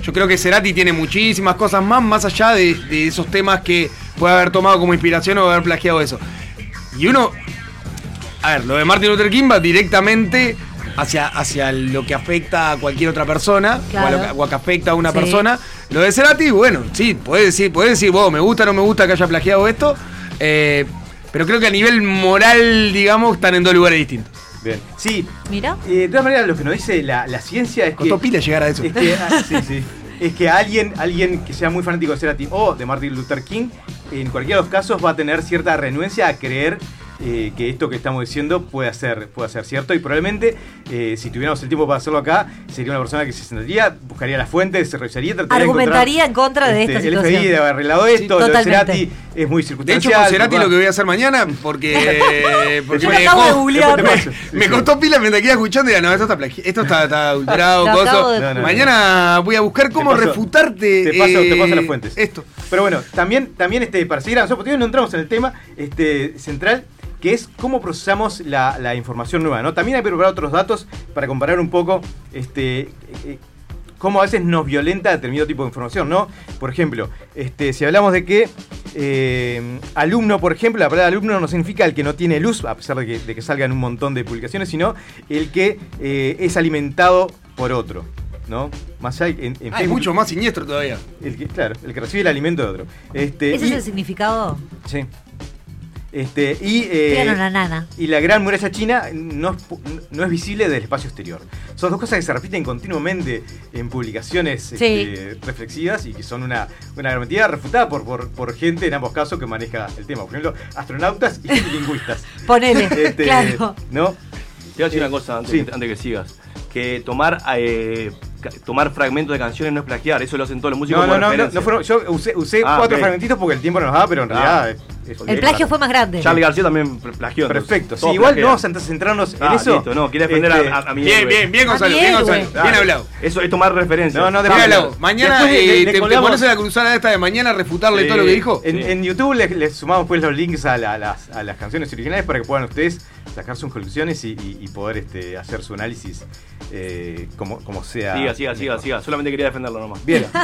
yo creo que Cerati tiene muchísimas cosas más, más allá de, de esos temas que puede haber tomado como inspiración o haber plagiado eso. Y uno, a ver, lo de Martin Luther King va directamente hacia, hacia lo que afecta a cualquier otra persona, o, a lo que, o a que afecta a una Sí. persona. Lo de Cerati, bueno, sí, puede decir, puede decir, vos, me gusta o no me gusta que haya plagiado esto, eh, pero creo que a nivel moral, digamos, están en dos lugares distintos. Bien. Sí. Mira. Eh, de todas maneras, lo que nos dice la, la ciencia es Costó que. pila llegar a eso. Es que, ah, *laughs* sí, sí. Es que alguien, alguien que sea muy fanático de Cerati o de Martin Luther King, en cualquiera de los casos va a tener cierta renuencia a creer eh, que esto que estamos diciendo puede ser, puede ser cierto. Y probablemente, eh, si tuviéramos el tiempo para hacerlo acá, sería una persona que se sentaría, buscaría las fuentes, se revisaría, trataría de Argumentaría en contra de esta este, El situación. FBI debe haber arreglado esto, lo de totalmente. Cerati es muy De circunstancial. hecho, con Cerati lo que voy a hacer mañana, porque, *laughs* porque Yo me, dejó- de googlear. me, me costó pila mientras que iba escuchando y era, no, esto está, plagi- esto está, está *laughs* coso. acabo de- No, no, no. Mañana voy a buscar cómo Te paso- refutarte. Te paso, te paso eh, las fuentes. Esto. Pero bueno, también, también este, para seguir avanzando, porque no entramos en el tema este, central, que es cómo procesamos la, la información nueva. ¿no? También hay que preparar otros datos para comparar un poco este, eh, cómo a veces nos violenta determinado tipo de información. ¿no? Por ejemplo, este, si hablamos de que eh, alumno, por ejemplo, la palabra alumno no significa el que no tiene luz, a pesar de que, de que salgan un montón de publicaciones, sino el que eh, es alimentado por otro. ¿No? Más allá, en, en Ah, es mucho más siniestro todavía. el que, claro, el que recibe el alimento de otro. Este, ¿Ese y, es el significado? sí. Este, y, eh, Díganos una nana. y la gran muralla china no no es visible del espacio exterior. Son dos cosas que se repiten continuamente en publicaciones este, reflexivas y que son una, una garantía refutada por, por, por gente en ambos casos que maneja el tema. Por ejemplo, astronautas y lingüistas. *laughs* Ponele, Este, claro. ¿No? Te voy a decir una cosa antes, sí. antes que sigas. Que tomar eh, tomar fragmentos de canciones no es plagiar, eso lo hacen todos los músicos No, no, como no, no, referencia. no fueron- yo usé, usé Ah, cuatro fragmentitos porque el tiempo no nos da, pero en realidad Ah. El plagio fue más grande. Charlie García también pl- plagió. Perfecto. Sí, igual plagian. no vamos a centrarnos en Ah, eso. listo, no, quiere defender Este, a, a, a mi Bien, héroe. bien, bien, Gonzalo, bien. Gonzalo. Bien hablado. Eso es tomar referencia. No, no, Bien después- hablado. Mañana eh, te, te pones en la cruzada esta de mañana a refutarle todo lo que dijo. En, en YouTube les, les sumamos pues los links a, la- a las, a las canciones originales para que puedan ustedes sacar sus conclusiones y, y- y poder este, hacer su análisis eh, como, como sea. Siga, siga, siga, siga. Solamente quería defenderlo nomás. Bien. *laughs*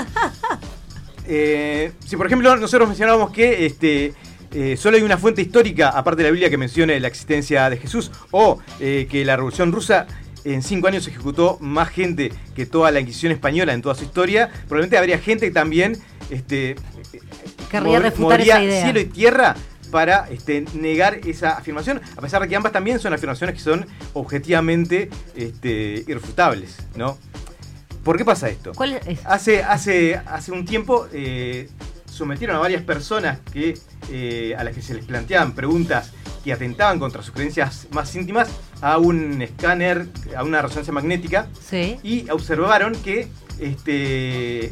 Eh, si por ejemplo nosotros mencionábamos que este, eh, solo hay una fuente histórica, aparte de la Biblia, que mencione la existencia de Jesús, o eh, que la Revolución Rusa en cinco años ejecutó más gente que toda la Inquisición española en toda su historia, probablemente habría gente que también este, Querría refutar esa idea. cielo y tierra para este, negar esa afirmación, a pesar de que ambas también son afirmaciones que son objetivamente este, irrefutables, ¿no? ¿Por qué pasa esto? ¿Cuál es? Hace, hace, hace un tiempo eh, sometieron a varias personas que, eh, a las que se les planteaban preguntas que atentaban contra sus creencias más íntimas a un escáner, a una resonancia magnética, Sí. y observaron que este,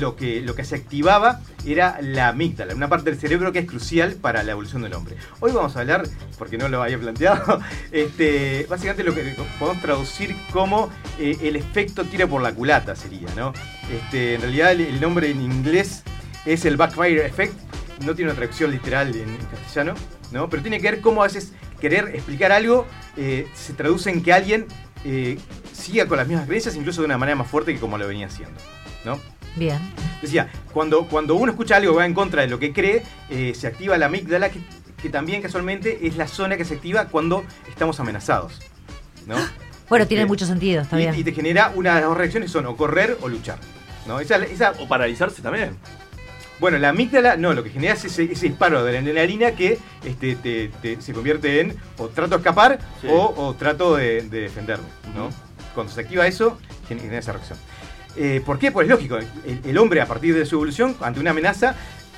lo, que lo que se activaba era la amígdala, una parte del cerebro que es crucial para la evolución del hombre. Hoy vamos a hablar, porque no lo había planteado, *laughs* este, básicamente lo que podemos traducir como eh, el efecto tira por la culata sería, ¿no? Este, en realidad el, el nombre en inglés es el backfire effect, no tiene una traducción literal en, en castellano, ¿no? Pero tiene que ver cómo a veces querer explicar algo eh, se traduce en que alguien eh, siga con las mismas creencias, incluso de una manera más fuerte que como lo venía haciendo, ¿no? Bien. Decía, cuando, cuando uno escucha algo que va en contra de lo que cree, eh, se activa la amígdala, que, que también casualmente es la zona que se activa cuando estamos amenazados, ¿no? *gasps* Bueno, tiene Este, mucho sentido, está y, bien. y te genera una de las dos reacciones que son o correr o luchar, ¿no? Esa, esa- O paralizarse también. Bueno, la amígdala, no, lo que genera es ese, ese disparo de la adrenalina que este, te- te- se convierte en o trato de escapar Sí. o, o trato de, de defenderme, ¿no? Cuando se activa eso, gen- genera esa reacción. Eh, ¿Por qué? Pues es lógico, el, el hombre a partir de su evolución, ante una amenaza,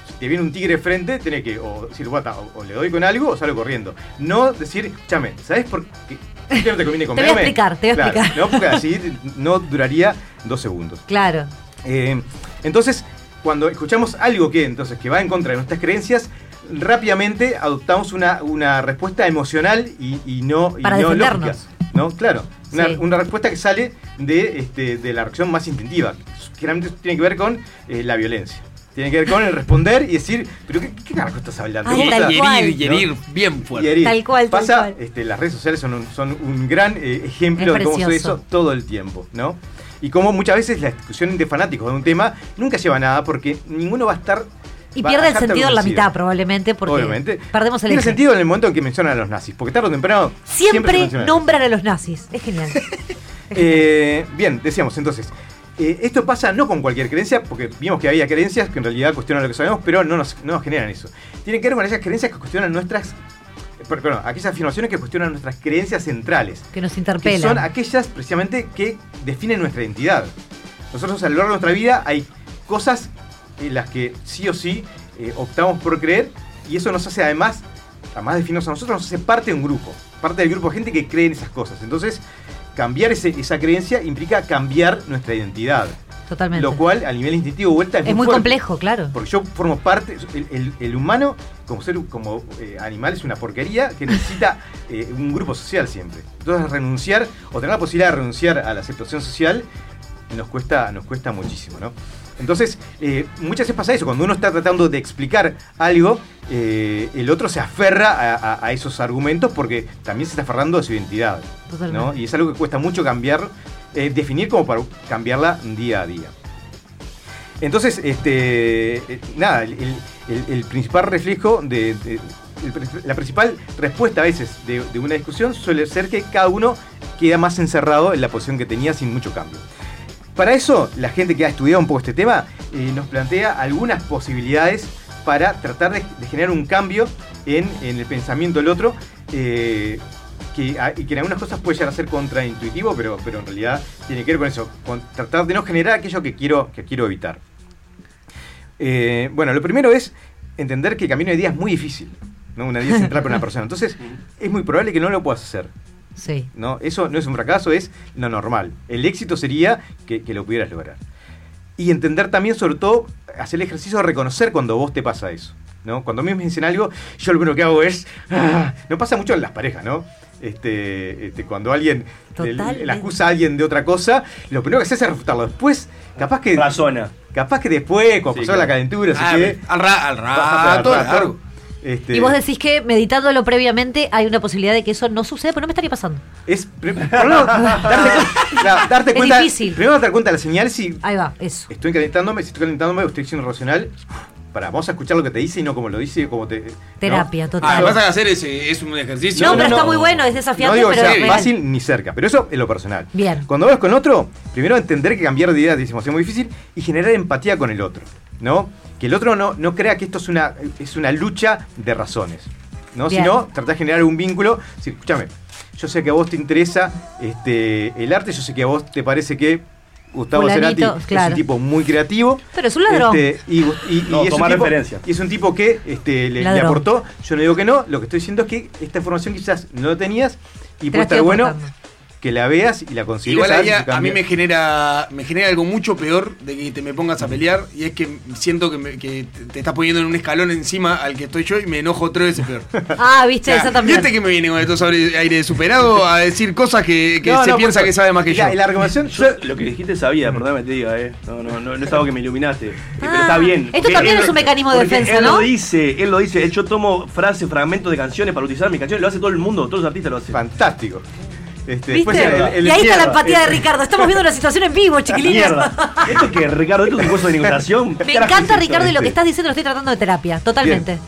si te viene un tigre frente, tenés que o decir, "Guata, o, o le doy con algo o salgo corriendo. No decir, chame, ¿sabes por qué? ¿Por qué no te conviene *laughs* Te voy a comerme? explicar, te voy a Claro, explicar. No, porque así no duraría dos segundos. *laughs* Claro. Eh, entonces, cuando escuchamos algo que entonces que va en contra de nuestras creencias, rápidamente adoptamos una, una respuesta emocional y, y no, y Para no lógica. ¿No? Claro. Una, Sí. una respuesta que sale de, este, de la reacción más instintiva. Generalmente tiene que ver con eh, la violencia. Tiene que ver con el responder y decir, pero ¿qué, qué carajo estás hablando? Ay, ¿Cómo tal estás?" cual. ¿No? Y herir bien fuerte. Y herir. Tal cual, tal Pasa, cual. este, las redes sociales son un, son un gran eh, ejemplo Es de cómo se eso todo el tiempo, ¿no? Y como muchas veces la discusión entre fanáticos de un tema nunca lleva a nada porque ninguno va a estar. Y pierde el sentido en la mitad, probablemente, porque Obviamente. perdemos el Tiene eje. sentido en el momento en que mencionan a los nazis, porque tarde o temprano. Siempre nombran a los nazis. Es genial. *laughs* Eh, bien, decíamos entonces. eh, esto pasa no con cualquier creencia, porque vimos que había creencias que en realidad cuestionan lo que sabemos, pero no nos, no nos generan eso. Tiene que ver con esas creencias que cuestionan nuestras. Perdón, aquellas afirmaciones que cuestionan nuestras creencias centrales. Que nos que interpelan. son aquellas precisamente que definen nuestra identidad. Nosotros a lo largo de nuestra vida hay cosas en las que sí o sí eh, optamos por creer y eso nos hace además, además de definirnos a nosotros, nos hace parte de un grupo, parte del grupo de gente que cree en esas cosas. Entonces, cambiar ese- esa creencia implica cambiar nuestra identidad. Totalmente. Lo cual, a nivel instintivo, vuelta es, es muy complejo, claro. Porque yo formo parte, el, el- el humano como ser, como eh, animal es una porquería que necesita *laughs* eh, un grupo social siempre. Entonces renunciar o tener la posibilidad de renunciar a la aceptación social nos cuesta, nos cuesta muchísimo, ¿no? Entonces, eh, muchas veces pasa eso, cuando uno está tratando de explicar algo, eh, el otro se aferra a, a- a esos argumentos porque también se está aferrando a su identidad. ¿no? Y es algo que cuesta mucho cambiar, eh, definir como para cambiarla día a día. Entonces, este, eh, nada, el, principal reflejo de, la principal respuesta a veces de, una discusión suele ser que cada uno queda más encerrado en la posición que tenía sin mucho cambio. Para eso, la gente que ha estudiado un poco este tema eh, nos plantea algunas posibilidades para tratar de, generar un cambio en, el pensamiento del otro, que, a- y que en algunas cosas puede llegar a ser contraintuitivo, pero, pero en realidad tiene que ver con eso, con tratar de no generar aquello que quiero, que quiero evitar. Eh, bueno, lo primero es entender que el camino de día es muy difícil, ¿no? Una vida central para una *laughs* persona. Entonces, es muy probable que no lo puedas hacer. Sí. ¿no? Eso no es un fracaso, es lo normal. El éxito sería que, que lo pudieras lograr. Y entender también, sobre todo, hacer el ejercicio de reconocer cuando vos te pasa eso. ¿no? Cuando a mí me dicen algo, yo lo primero que hago es. "Ah". no pasa mucho en las parejas, ¿no? Este, este, cuando alguien le, acusa a alguien de otra cosa, lo primero que hace es refutarlo. Después, capaz que. Razona. Capaz que después, cuando Sí, pasó la calentura, Ah, así que. al ra- al rato, al largo. Este, Y vos decís que meditándolo previamente hay una posibilidad de que eso no suceda, pero no me estaría pasando. Es primero, darte, *laughs* darte Es cuenta. difícil. Primero darte cuenta de la señal si Ahí va, eso. estoy calentándome, si estoy calentándome estoy siendo racional. Para, vamos a escuchar lo que te dice y no como lo dice, como te. ¿no? Terapia, Ah, total. que pasa que hacer es, es un ejercicio. No, pero está muy bueno, es desafiante, No digo que pero real. fácil ni cerca, pero eso es lo personal. Bien. Cuando hablas con otro, primero entender que cambiar de idea es muy difícil y generar empatía con el otro, ¿no? Que el otro no, no crea que esto es una, es una lucha de razones, ¿no? Bien. Sino tratar de generar un vínculo. Si, escúchame, yo sé que a vos te interesa este, el arte, yo sé que a vos te parece que Gustavo Cerati es un tipo muy creativo. Pero es un ladrón. Este, y, y- y No, es un tipo, referencia. y es un tipo que este, le, aportó. Yo no digo que no, lo que estoy diciendo es que esta información quizás no la tenías y Te puede estar bueno aportando. Que la veas y la consideres. Igual a mí me genera me genera algo mucho peor de que te me pongas a pelear y es que siento que, me- que te- estás poniendo en un escalón encima al que estoy yo y me enojo tres veces peor. *laughs* Ah, viste, O sea, esa también. ¿Viste que me viene con estos aire, aire superado a decir cosas que, que No, se no, piensa que sabe más que Y la- yo? y la recomendación, Yo lo que dijiste sabía, perdóname te diga, eh. No, no, no, no es algo que me iluminaste. Eh, pero Ah, está bien. esto también él es un mecanismo de defensa, él ¿no? lo dice, él lo dice. Yo tomo frases, fragmentos de canciones para utilizar mis canciones. Lo hace todo el mundo, todos los artistas lo hacen. Fantástico. Este, ¿Viste? después el- el- y ahí está la empatía de el- Ricardo. Estamos viendo una situación en vivo, chiquilines. ¿Esto que Ricardo? ¿Esto es un curso de negociación? Me encanta, Ricardo, y lo que Este. estás diciendo lo estoy tratando de terapia. Totalmente.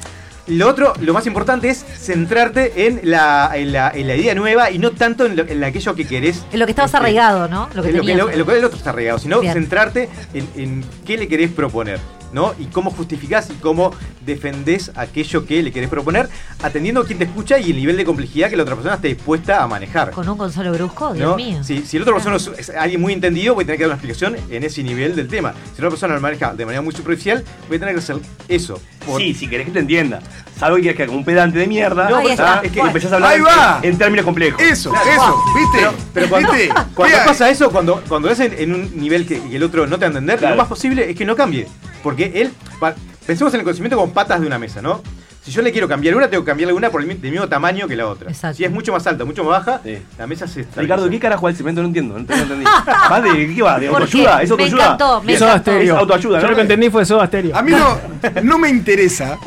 Lo otro, lo más importante es centrarte en la, en la, en la idea nueva y no tanto en, lo- en aquello que querés. En lo que estabas este, arraigado, ¿no? Lo que en lo que, en lo que el otro está arraigado, sino Bien. centrarte en, en qué le querés proponer. ¿No? Y cómo justificás y cómo defendés aquello que le querés proponer, atendiendo a quien te escucha y el nivel de complejidad que la otra persona esté dispuesta a manejar. Con un Gonzalo Brusco, Dios ¿no? mío. Si, si el otro persona es- es alguien muy entendido, voy a tener que dar una explicación en ese nivel del tema. Si la otra persona lo maneja de manera muy superficial, voy a tener que hacer eso. Por- Sí, si querés que te entienda. Salvo que como un pedante de mierda. No, Ahí está. es que- empezás a hablar Ahí va. En, en términos complejos. Eso, Claro, eso, ¿viste? Pero, pero cuando, ¿Viste? cuando Mira, *laughs* pasa eso, cuando, cuando es en, en un nivel que, que el otro no te va a entender, Claro. lo más posible es que no cambie. Porque él. pensemos en el conocimiento como patas de una mesa, ¿no? Si yo le quiero cambiar una, tengo que cambiarle una por el, del mismo tamaño que la otra. Si es mucho más alta, mucho más baja, la mesa se estabiliza. Ricardo, ¿qué carajo el cemento? No entiendo, no, te- no entendí. *laughs* ¿Va de qué va? ¿De autoayuda? ¿Es me autoayuda? encantó, me Es Soda encantó. Stereo. Es autoayuda, Yo ¿no? lo que entendí fue Soda Stereo. A mí no, no me interesa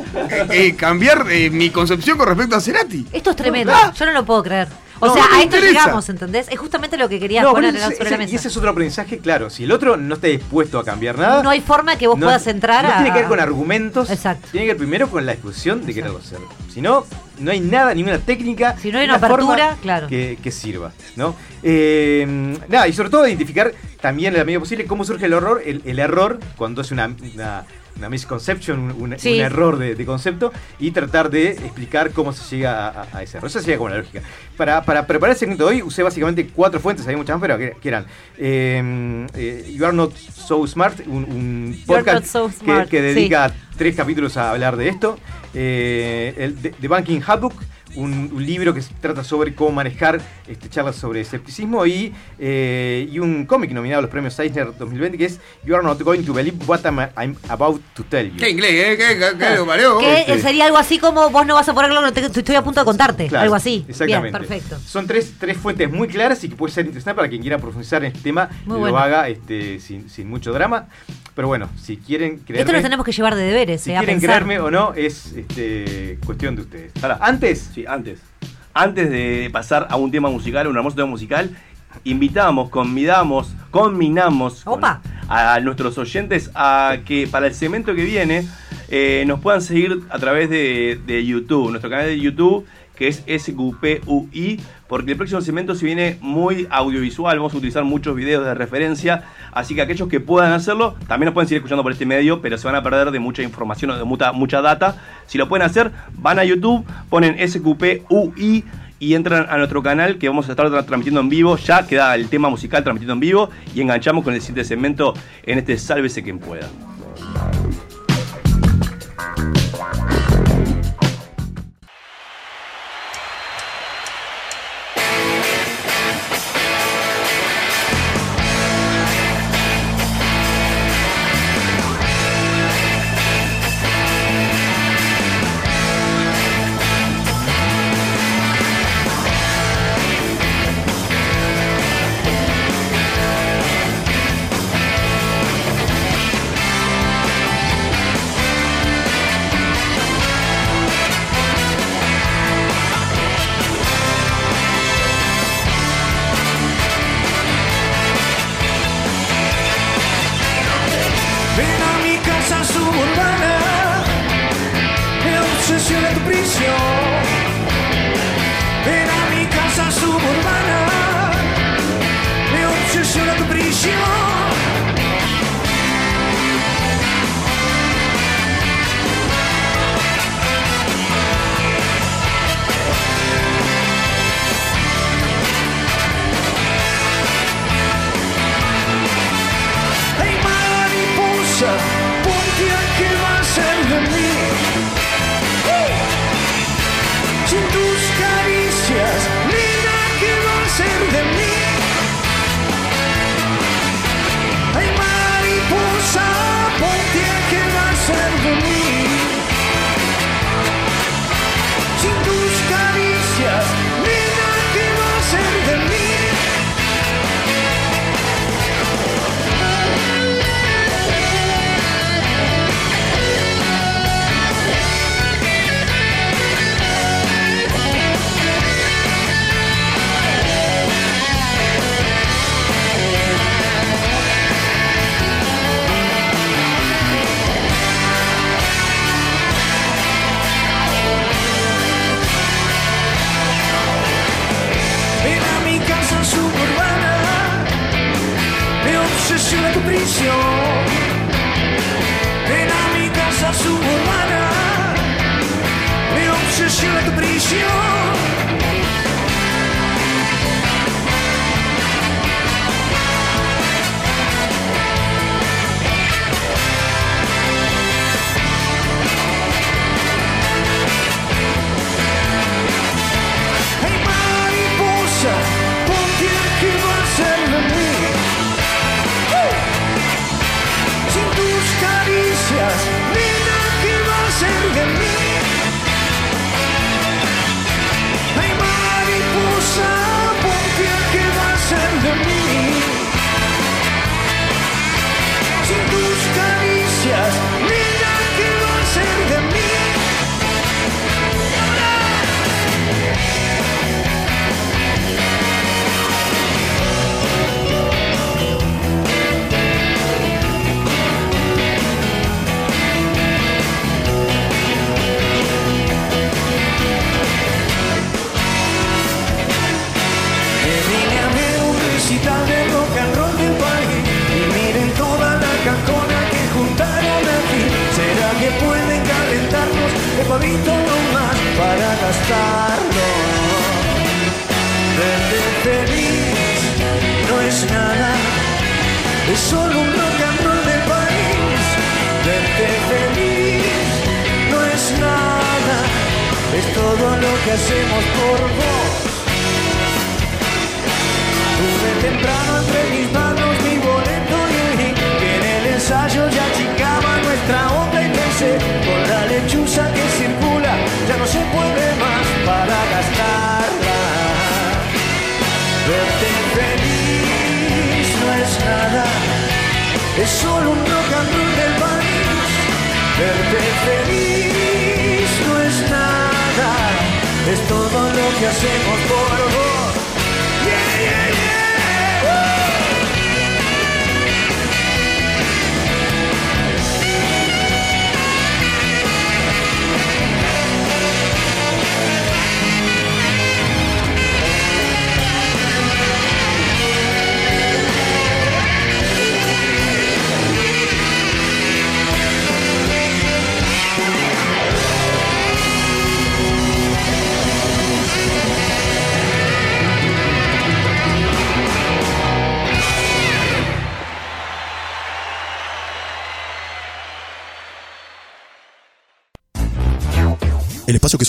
eh, cambiar eh, mi concepción con respecto a Cerati. Esto es tremendo, Ah. yo no lo puedo creer. O No, sea, no a esto interesa. llegamos, ¿entendés? Es justamente lo que quería No, poner pero ese- sobre la mesa. y ese es otro aprendizaje, claro. Si el otro no está dispuesto a cambiar nada. No hay forma que vos no- puedas entrar no a. tiene que ver con argumentos. Exacto. Tiene que ver primero con la discusión de quererlo hacer. Si no, no hay nada, ninguna técnica. Si no hay una apertura, claro. Que, que sirva, ¿no? Eh, nada, y sobre todo identificar también en la medida posible cómo surge el error, el, el error cuando es una, una, una misconception, un, un- Sí. un error de, de concepto, y tratar de explicar cómo se llega a, a- a ese error. Eso sería como la lógica. Para, para preparar el segmento de hoy usé básicamente cuatro fuentes, hay muchas más, pero que, que eran eh, eh, You Are Not So Smart, un, podcast So que- Smart, que, dedica tres capítulos a hablar de esto. Eh, el The, The Banking Handbook, un, un libro que se trata sobre cómo manejar este, charlas sobre escepticismo y, eh, y un cómic nominado a los premios Eisner 2020 que es You Are Not Going to Believe What I'm, I'm About to Tell You. ¿Qué inglés, eh? ¿Qué, qué, qué lo? Que Este. sería algo así como vos no vas a poder hablar, te- estoy a punto de contarte. Claro, algo así. Exactamente. Bien, perfecto. Son tres, tres fuentes muy claras y que puede ser interesante para quien quiera profundizar en este tema Muy y bueno. lo haga este, sin, sin mucho drama. Pero bueno, si quieren creerme, Esto lo tenemos que llevar de deberes, si eh, a quieren pensar. creerme o no, es este, cuestión de ustedes. Pará. Antes, Sí, antes. Antes de pasar a un tema musical, un hermoso tema musical, invitamos, convidamos, combinamos con- a nuestros oyentes a que para el segmento que viene eh, nos puedan seguir a través de, de YouTube, nuestro canal de YouTube que es SQPUI, porque el próximo segmento se viene muy audiovisual, vamos a utilizar muchos videos de referencia, así que aquellos que puedan hacerlo, también nos pueden seguir escuchando por este medio, pero se van a perder de mucha información o de mucha, mucha data. Si lo pueden hacer, van a YouTube, ponen SQPUI y entran a nuestro canal que vamos a estar tra- transmitiendo en vivo, ya queda el tema musical transmitiendo en vivo y enganchamos con el siguiente segmento en este Sálvese quien pueda. Es solo un rock and roll del país. Verte feliz no es nada, es todo lo que hacemos por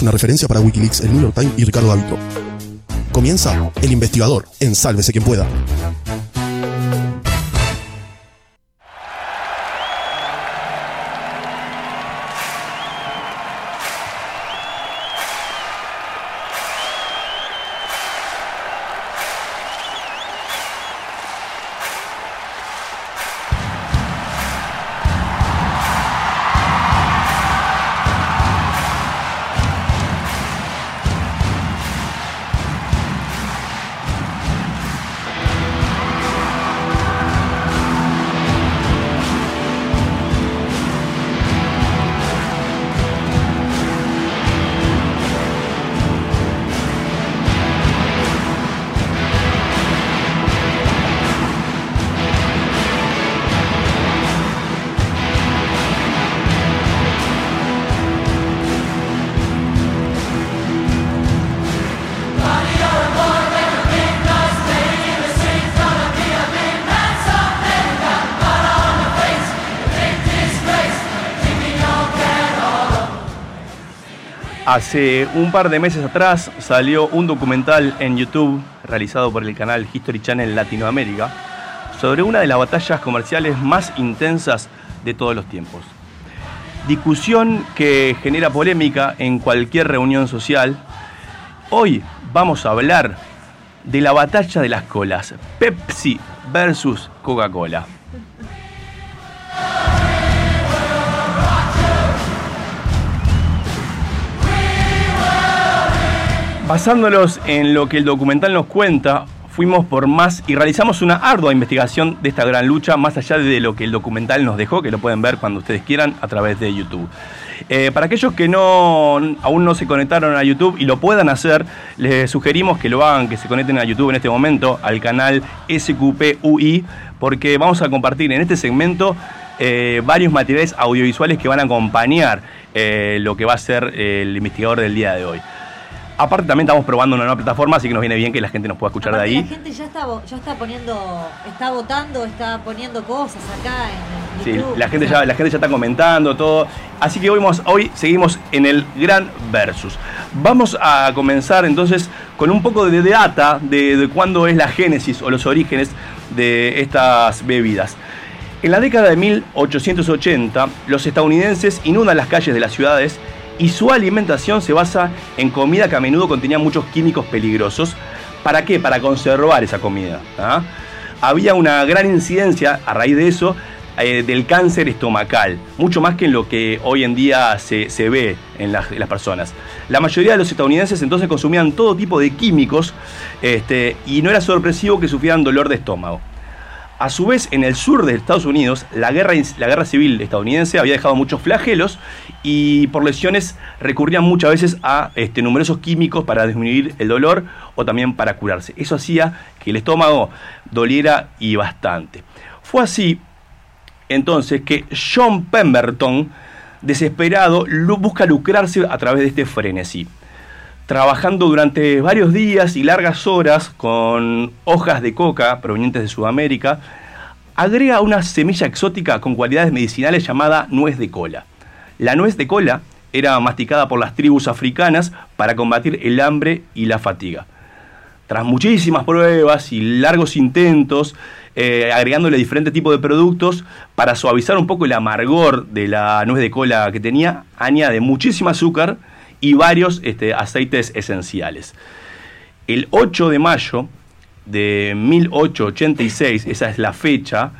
una referencia para Wikileaks, el New York Times y Ricardo Davito. Comienza El Investigador en Sálvese quien pueda. Hace un par de meses atrás salió un documental en YouTube realizado por el canal History Channel Latinoamérica sobre una de las batallas comerciales más intensas de todos los tiempos. Discusión que genera polémica en cualquier reunión social. Hoy vamos a hablar de la batalla de las colas, Pepsi versus Coca-Cola. Basándolos en lo que el documental nos cuenta, fuimos por más y realizamos una ardua investigación de esta gran lucha, más allá de lo que el documental nos dejó, que lo pueden ver cuando ustedes quieran a través de YouTube. Eh, para aquellos que no, aún no se conectaron a YouTube y lo puedan hacer, les sugerimos que lo hagan, que se conecten a YouTube en este momento, al canal SQPUI, porque vamos a compartir en este segmento eh, varios materiales audiovisuales que van a acompañar eh, lo que va a ser el investigador del día de hoy. Aparte también estamos probando una nueva plataforma, así que nos viene bien que la gente nos pueda escuchar de ahí. La gente ya está, ya está poniendo, está votando, está poniendo cosas acá en Sí, YouTube. la gente, ya, la gente ya está comentando todo. Así que hoy, vamos- hoy seguimos en el gran versus. Vamos a comenzar entonces con un poco de data de, de cuándo es la génesis o los orígenes de estas bebidas. En la década de 1880, los estadounidenses inundan las calles de las ciudades y su alimentación se basa en comida que a menudo contenía muchos químicos peligrosos. ¿Para qué? Para conservar esa comida. ¿ah? Había una gran incidencia a raíz de eso eh, del cáncer estomacal, mucho más que en lo que hoy en día se, se ve en las, las personas. La mayoría de los estadounidenses entonces consumían todo tipo de químicos este, y no era sorpresivo que sufrieran dolor de estómago. A su vez, en el sur de Estados Unidos, la guerra, la guerra civil estadounidense había dejado muchos flagelos y por lesiones recurrían muchas veces a este, numerosos químicos para disminuir el dolor o también para curarse. Eso hacía que el estómago doliera y bastante. Fue así entonces que John Pemberton, desesperado, busca lucrarse a través de este frenesí. Trabajando durante varios días y largas horas con hojas de coca provenientes de Sudamérica, agrega una semilla exótica con cualidades medicinales llamada nuez de cola. La nuez de cola era masticada por las tribus africanas para combatir el hambre y la fatiga. Tras muchísimas pruebas y largos intentos, eh, agregándole diferentes tipos de productos para suavizar un poco el amargor de la nuez de cola que tenía, añade muchísimo azúcar y varios este, aceites esenciales. El 8 de mayo de 1886, esa es la fecha,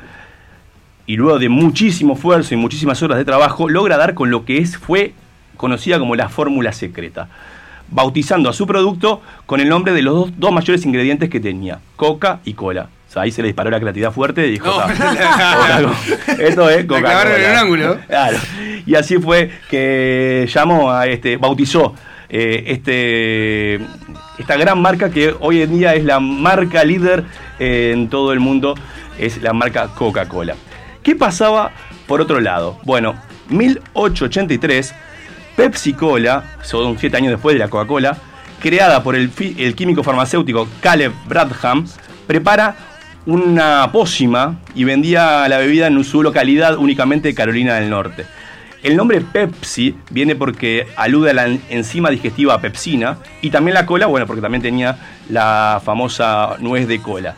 y luego de muchísimo esfuerzo y muchísimas horas de trabajo, logra dar con lo que es, fue conocida como la fórmula secreta, bautizando a su producto con el nombre de los dos, dos mayores ingredientes que tenía, coca y cola. Sea, ahí se le disparó la creatividad fuerte y dijo, No, "Ta, *laughs* la- Coca- esto es coca en ángulo. Claro. Y así fue que llamó a este, bautizó eh, este, esta gran marca que hoy en día es la marca líder eh, en todo el mundo, es la marca Coca-Cola. ¿Qué pasaba por otro lado? Bueno, 1883, Pepsi Cola, son siete años después de la Coca-Cola, creada por el químico farmacéutico Caleb Bradham, prepara una pócima y vendía la bebida en su localidad únicamente Carolina del Norte. El nombre Pepsi viene porque alude a la en- enzima digestiva pepsina y también la cola, bueno, porque también tenía la famosa nuez de cola.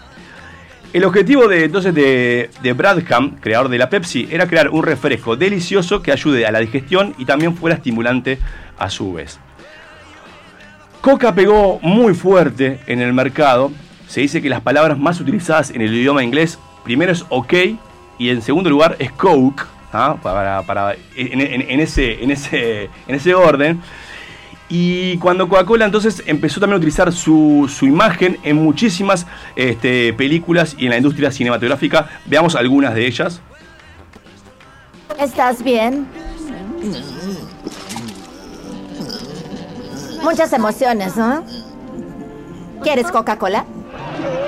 El objetivo de, entonces de, de Bradham, creador de la Pepsi, era crear un refresco delicioso que ayude a la digestión y también fuera estimulante a su vez. Coca pegó muy fuerte en el mercado. Se dice que las palabras más utilizadas en el idioma inglés, primero es ok y en segundo lugar es coke, ¿ah? para, para- en, en- ese, en, ese, en ese orden. Y cuando Coca-Cola entonces empezó también a utilizar su, su imagen en muchísimas este, películas y en la industria cinematográfica, veamos algunas de ellas. ¿Estás bien? Muchas emociones, ¿no? ¿Quieres Coca-Cola?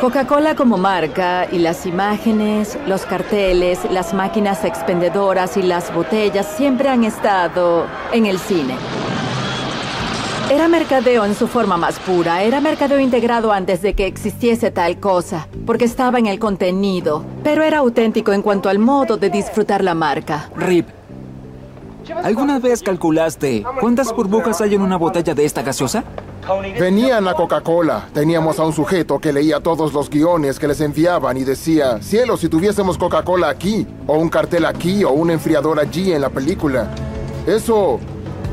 Coca-Cola como marca y las imágenes, los carteles, las máquinas expendedoras y las botellas siempre han estado en el cine. Era mercadeo en su forma más pura, era mercadeo integrado antes de que existiese tal cosa, porque estaba en el contenido, pero era auténtico en cuanto al modo de disfrutar la marca. Rip, ¿alguna vez calculaste cuántas burbujas hay en una botella de esta gaseosa? Venían a Coca-Cola. Teníamos a un sujeto que leía todos los guiones que les enviaban y decía, cielo, si tuviésemos Coca-Cola aquí, o un cartel aquí, o un enfriador allí en la película. Eso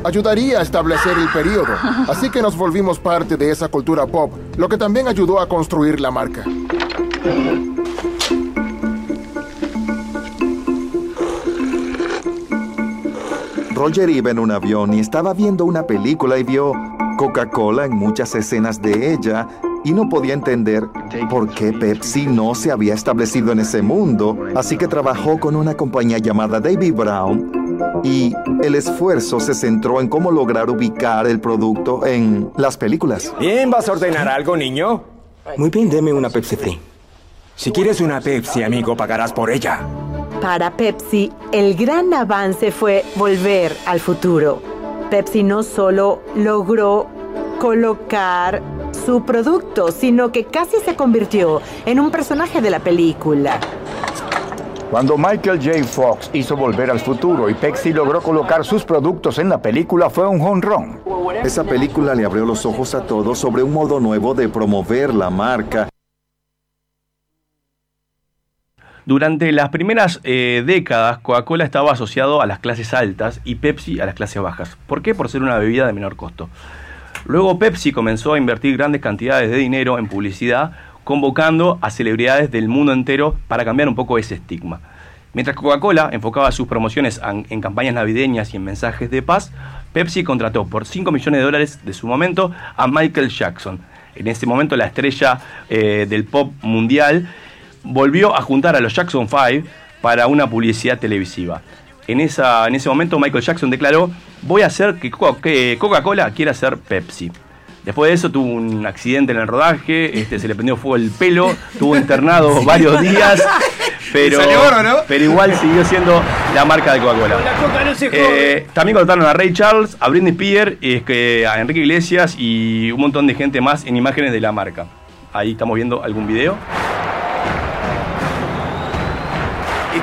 ayudaría a establecer el periodo. Así que nos volvimos parte de esa cultura pop, lo que también ayudó a construir la marca. Roger iba en un avión y estaba viendo una película y vio Coca-Cola en muchas escenas de ella y no podía entender por qué Pepsi no se había establecido en ese mundo, así que trabajó con una compañía llamada David Brown y el esfuerzo se centró en cómo lograr ubicar el producto en las películas. Bien, ¿vas a ordenar algo, niño? Muy bien, deme una Pepsi Free. Si quieres una Pepsi, amigo, pagarás por ella. Para Pepsi, el gran avance fue volver al futuro. Pepsi no solo logró colocar su producto, sino que casi se convirtió en un personaje de la película. Cuando Michael J. Fox hizo Volver al Futuro y Pepsi logró colocar sus productos en la película fue un honrón. Esa película le abrió los ojos a todos sobre un modo nuevo de promover la marca. Durante las primeras eh, décadas, Coca-Cola estaba asociado a las clases altas y Pepsi a las clases bajas. ¿Por qué? Por ser una bebida de menor costo. Luego Pepsi comenzó a invertir grandes cantidades de dinero en publicidad, convocando a celebridades del mundo entero para cambiar un poco ese estigma. Mientras Coca-Cola enfocaba sus promociones en, campañas navideñas y en mensajes de paz, Pepsi contrató por 5 millones de dólares de su momento a Michael Jackson. En ese momento la estrella eh, del pop mundial volvió a juntar a los Jackson 5 para una publicidad televisiva. En, esa, en ese momento Michael Jackson declaró, voy a hacer que Coca- que Coca-Cola quiera ser Pepsi. Después de eso tuvo un accidente en el rodaje, este, se le prendió fuego el pelo, tuvo internado varios días, *laughs* pero, Salió oro, ¿no? pero igual siguió siendo la marca de Coca-Cola. Eh, también contrataron a Ray Charles, a Britney Spears, que a Enrique Iglesias y un montón de gente más en imágenes de la marca. Ahí estamos viendo algún video.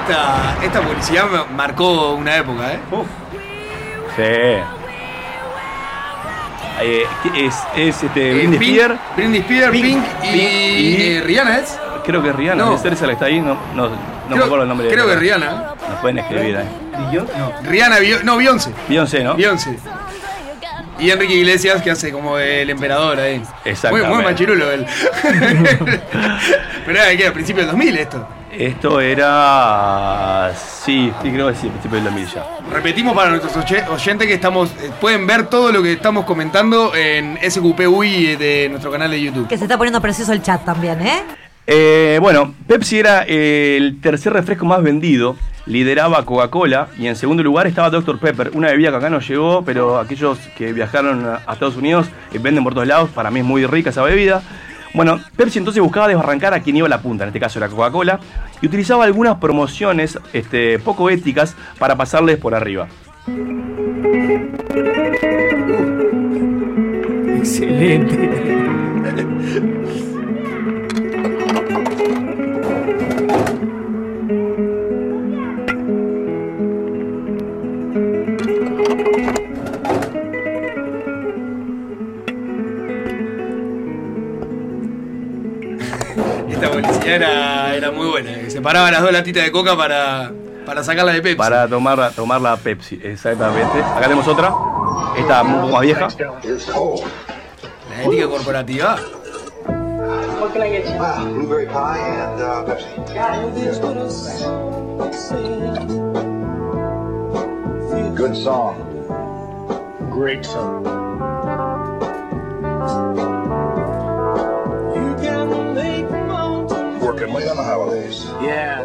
Esta, esta publicidad marcó una época, ¿eh? Sí. Eh, ¿qué es, es este, Eh, Britney Pink, Spears. Britney Spears, Pink, y, y- eh, Rihanna es. Creo que es Rihanna, No. debe ser esa la que está ahí, no, no, no me acuerdo el nombre. de creo ella. que Rihanna. Nos pueden escribir ahí. Rihanna, Bio- no, Beyoncé. Beyoncé, ¿no? Beyoncé. Y Enrique Iglesias que hace como el emperador ahí. Muy, Exactamente. muy machirulo él. *laughs* Pero era que a principios del 2000 esto. Esto era. Sí, sí, creo que sí, principio del 2000 ya. Repetimos para nuestros oye- oyentes que estamos eh, pueden ver todo lo que estamos comentando en SQP UI de nuestro canal de YouTube. Que se está poniendo precioso el chat también, ¿eh? Eh, bueno, Pepsi era eh, el tercer refresco más vendido, lideraba Coca-Cola y en segundo lugar estaba Dr. Pepper, una bebida que acá no llegó, pero aquellos que viajaron a a Estados Unidos eh, venden por todos lados, para mí es muy rica esa bebida. Bueno, Pepsi entonces buscaba desbarrancar a quien iba a la punta, en este caso era Coca-Cola, y utilizaba algunas promociones este, poco éticas para pasarles por arriba. Excelente. *laughs* Separaba las dos latitas de coca para, para sacarla de Pepsi. Para tomar, tomar la Pepsi, exactamente. Acá tenemos otra, esta un poco más vieja. La ética corporativa. What can I get you? blueberry pie and uh, Pepsi. Good song. Great song. Working late on the holidays. Yeah,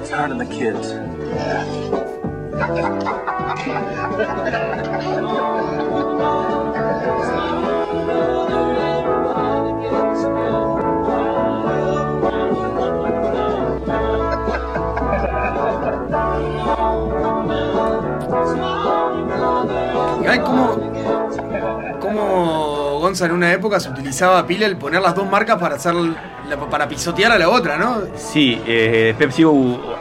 it's hard on the kids. Y ay, cómo, cómo Gonza en una época se utilizaba pila el poner las dos marcas para hacer la- para pisotear a la otra, ¿no? Sí, eh, Pepsi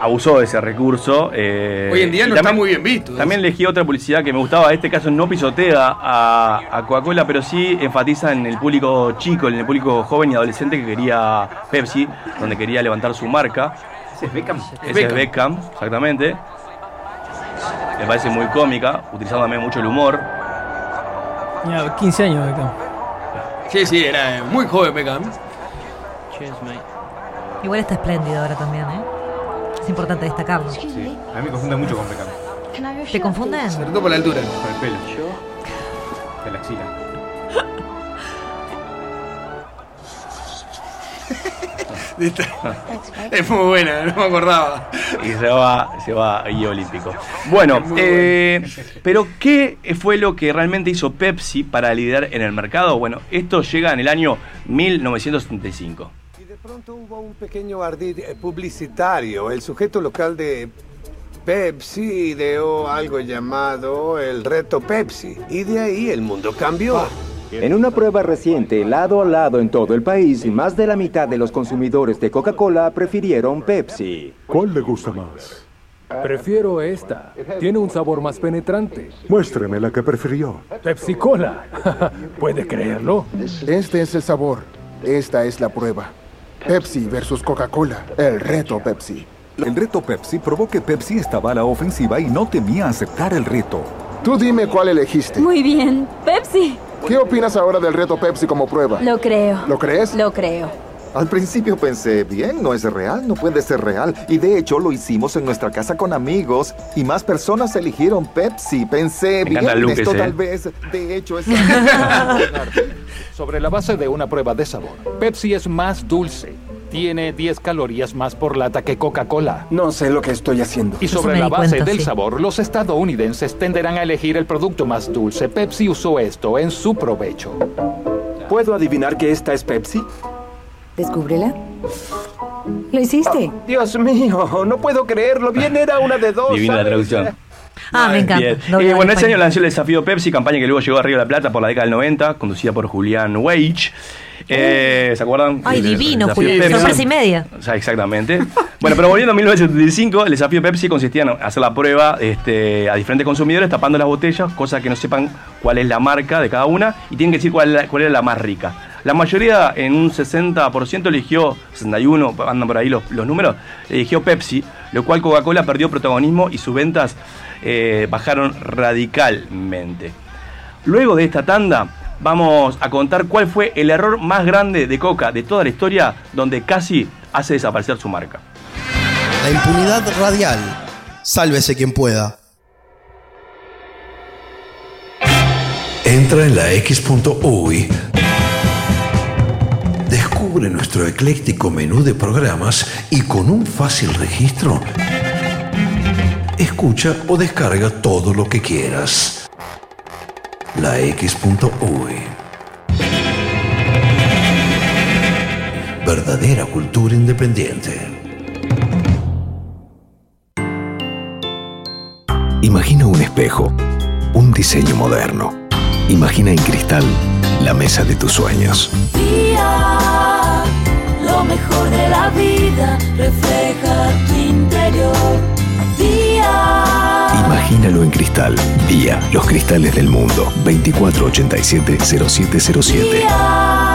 abusó de ese recurso. eh, Hoy en día no está muy bien visto. También elegí otra publicidad que me gustaba. En este caso no pisotea a, a Coca-Cola, pero sí enfatiza en el público chico, en el público joven y adolescente que quería Pepsi, donde quería levantar su marca. Ese es Beckham. Ese es Beckham, exactamente. Me parece muy cómica, utilizando también mucho el humor. Tenía 15 años acá. Sí, sí, era muy joven Beckham. Igual está espléndido ahora también, ¿eh? Es importante destacarlo. Sí. A mí me confunde mucho con Beckham. ¿Te confunden? Sobre todo por la altura. Por el pelo. De la axila. *laughs* Es muy buena, no me acordaba. Y se va, se va ahí olímpico. Bueno, eh, pero ¿qué fue lo que realmente hizo Pepsi para liderar en el mercado? Bueno, esto llega en el año 1975. Hubo un pequeño ardid eh, publicitario. El sujeto local de Pepsi ideó algo llamado el reto Pepsi. Y de ahí el mundo cambió. En una prueba reciente, lado a lado en todo el país, más de la mitad de los consumidores de Coca-Cola prefirieron Pepsi. ¿Cuál le gusta más? Prefiero esta. Tiene un sabor más penetrante. Muéstreme la que prefirió. Pepsi Cola. *laughs* ¿Puede creerlo? Este es el sabor. Esta es la prueba. Pepsi versus Coca-Cola. El reto Pepsi. El reto Pepsi probó que Pepsi estaba a la ofensiva y no temía aceptar el reto. Tú dime cuál elegiste. Muy bien. Pepsi. ¿Qué opinas ahora del reto Pepsi como prueba? Lo creo. ¿Lo crees? Lo creo. Al principio pensé, bien, no es real, no puede ser real. Y de hecho lo hicimos en nuestra casa con amigos y más personas eligieron Pepsi. Pensé, Me bien, Luke esto tal ¿eh? vez, de hecho es... *laughs* Sobre la base de una prueba de sabor, Pepsi es más dulce. Tiene 10 calorías más por lata que Coca-Cola. No sé lo que estoy haciendo. Y sobre la base cuenta, del sí. sabor, los estadounidenses tenderán a elegir el producto más dulce. Pepsi usó esto en su provecho. ¿Puedo adivinar que esta es Pepsi? Descúbrela. Lo hiciste. Dios mío, no puedo creerlo. Bien *laughs* era una de dos. Divina la traducción. Ah, me encanta. Bien. Eh, bueno, en ese año lanzó el desafío Pepsi, campaña que luego llegó a Río de la Plata por la década del 90, conducida por Julián Wage. Eh, ¿Se acuerdan? Ay, El divino, desafío Juli. Pepsi. Sorpresa y media. O sea, exactamente. bueno, pero volviendo a 1975, el desafío Pepsi consistía en hacer la prueba este, a diferentes consumidores tapando las botellas, cosa que no sepan cuál es la marca de cada una y tienen que decir cuál era la más rica. La mayoría, en un 60%, eligió, 61, andan por ahí los, los números, eligió Pepsi, lo cual Coca-Cola perdió protagonismo y sus ventas eh, bajaron radicalmente. Luego de esta tanda, vamos a contar cuál fue el error más grande de Coca de toda la historia, donde casi hace desaparecer su marca. La impunidad radial. Sálvese quien pueda. Entra en la X.UI. Descubre nuestro ecléctico menú de programas y con un fácil registro, escucha o descarga todo lo que quieras. La X.UI. Verdadera cultura independiente. Imagina un espejo, un diseño moderno. Imagina en cristal la mesa de tus sueños. Lo mejor de la vida refleja tu interior. Día, Imagínalo en cristal. Día, los cristales del mundo. 2487-0707.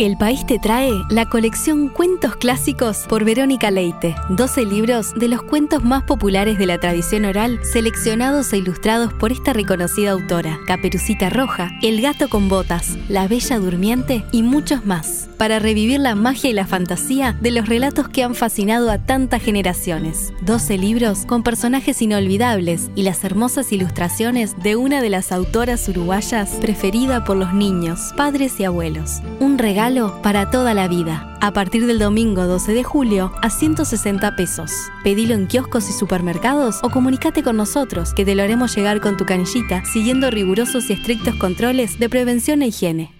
El País te trae la colección Cuentos Clásicos por Verónica Leite. 12 libros de los cuentos más populares de la tradición oral, seleccionados e ilustrados por esta reconocida autora. Caperucita Roja, El Gato con Botas, La Bella Durmiente y muchos más. Para revivir la magia y la fantasía de los relatos que han fascinado a tantas generaciones. 12 libros con personajes inolvidables y las hermosas ilustraciones de una de las autoras uruguayas preferida por los niños, padres y abuelos. Un regalo para toda la vida. A partir del domingo 12 de julio a 160 pesos. Pedilo en kioscos y supermercados o comunícate con nosotros que te lo haremos llegar con tu canillita siguiendo rigurosos y estrictos controles de prevención e higiene.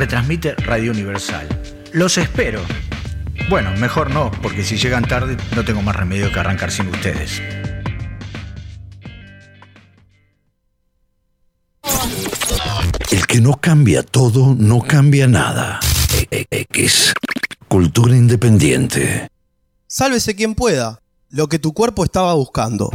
Retransmite Radio Universal. Los espero. Bueno, mejor no, porque si llegan tarde no tengo más remedio que arrancar sin ustedes. El que no cambia todo, no cambia nada. X. Cultura independiente. Sálvese quien pueda. Lo que tu cuerpo estaba buscando.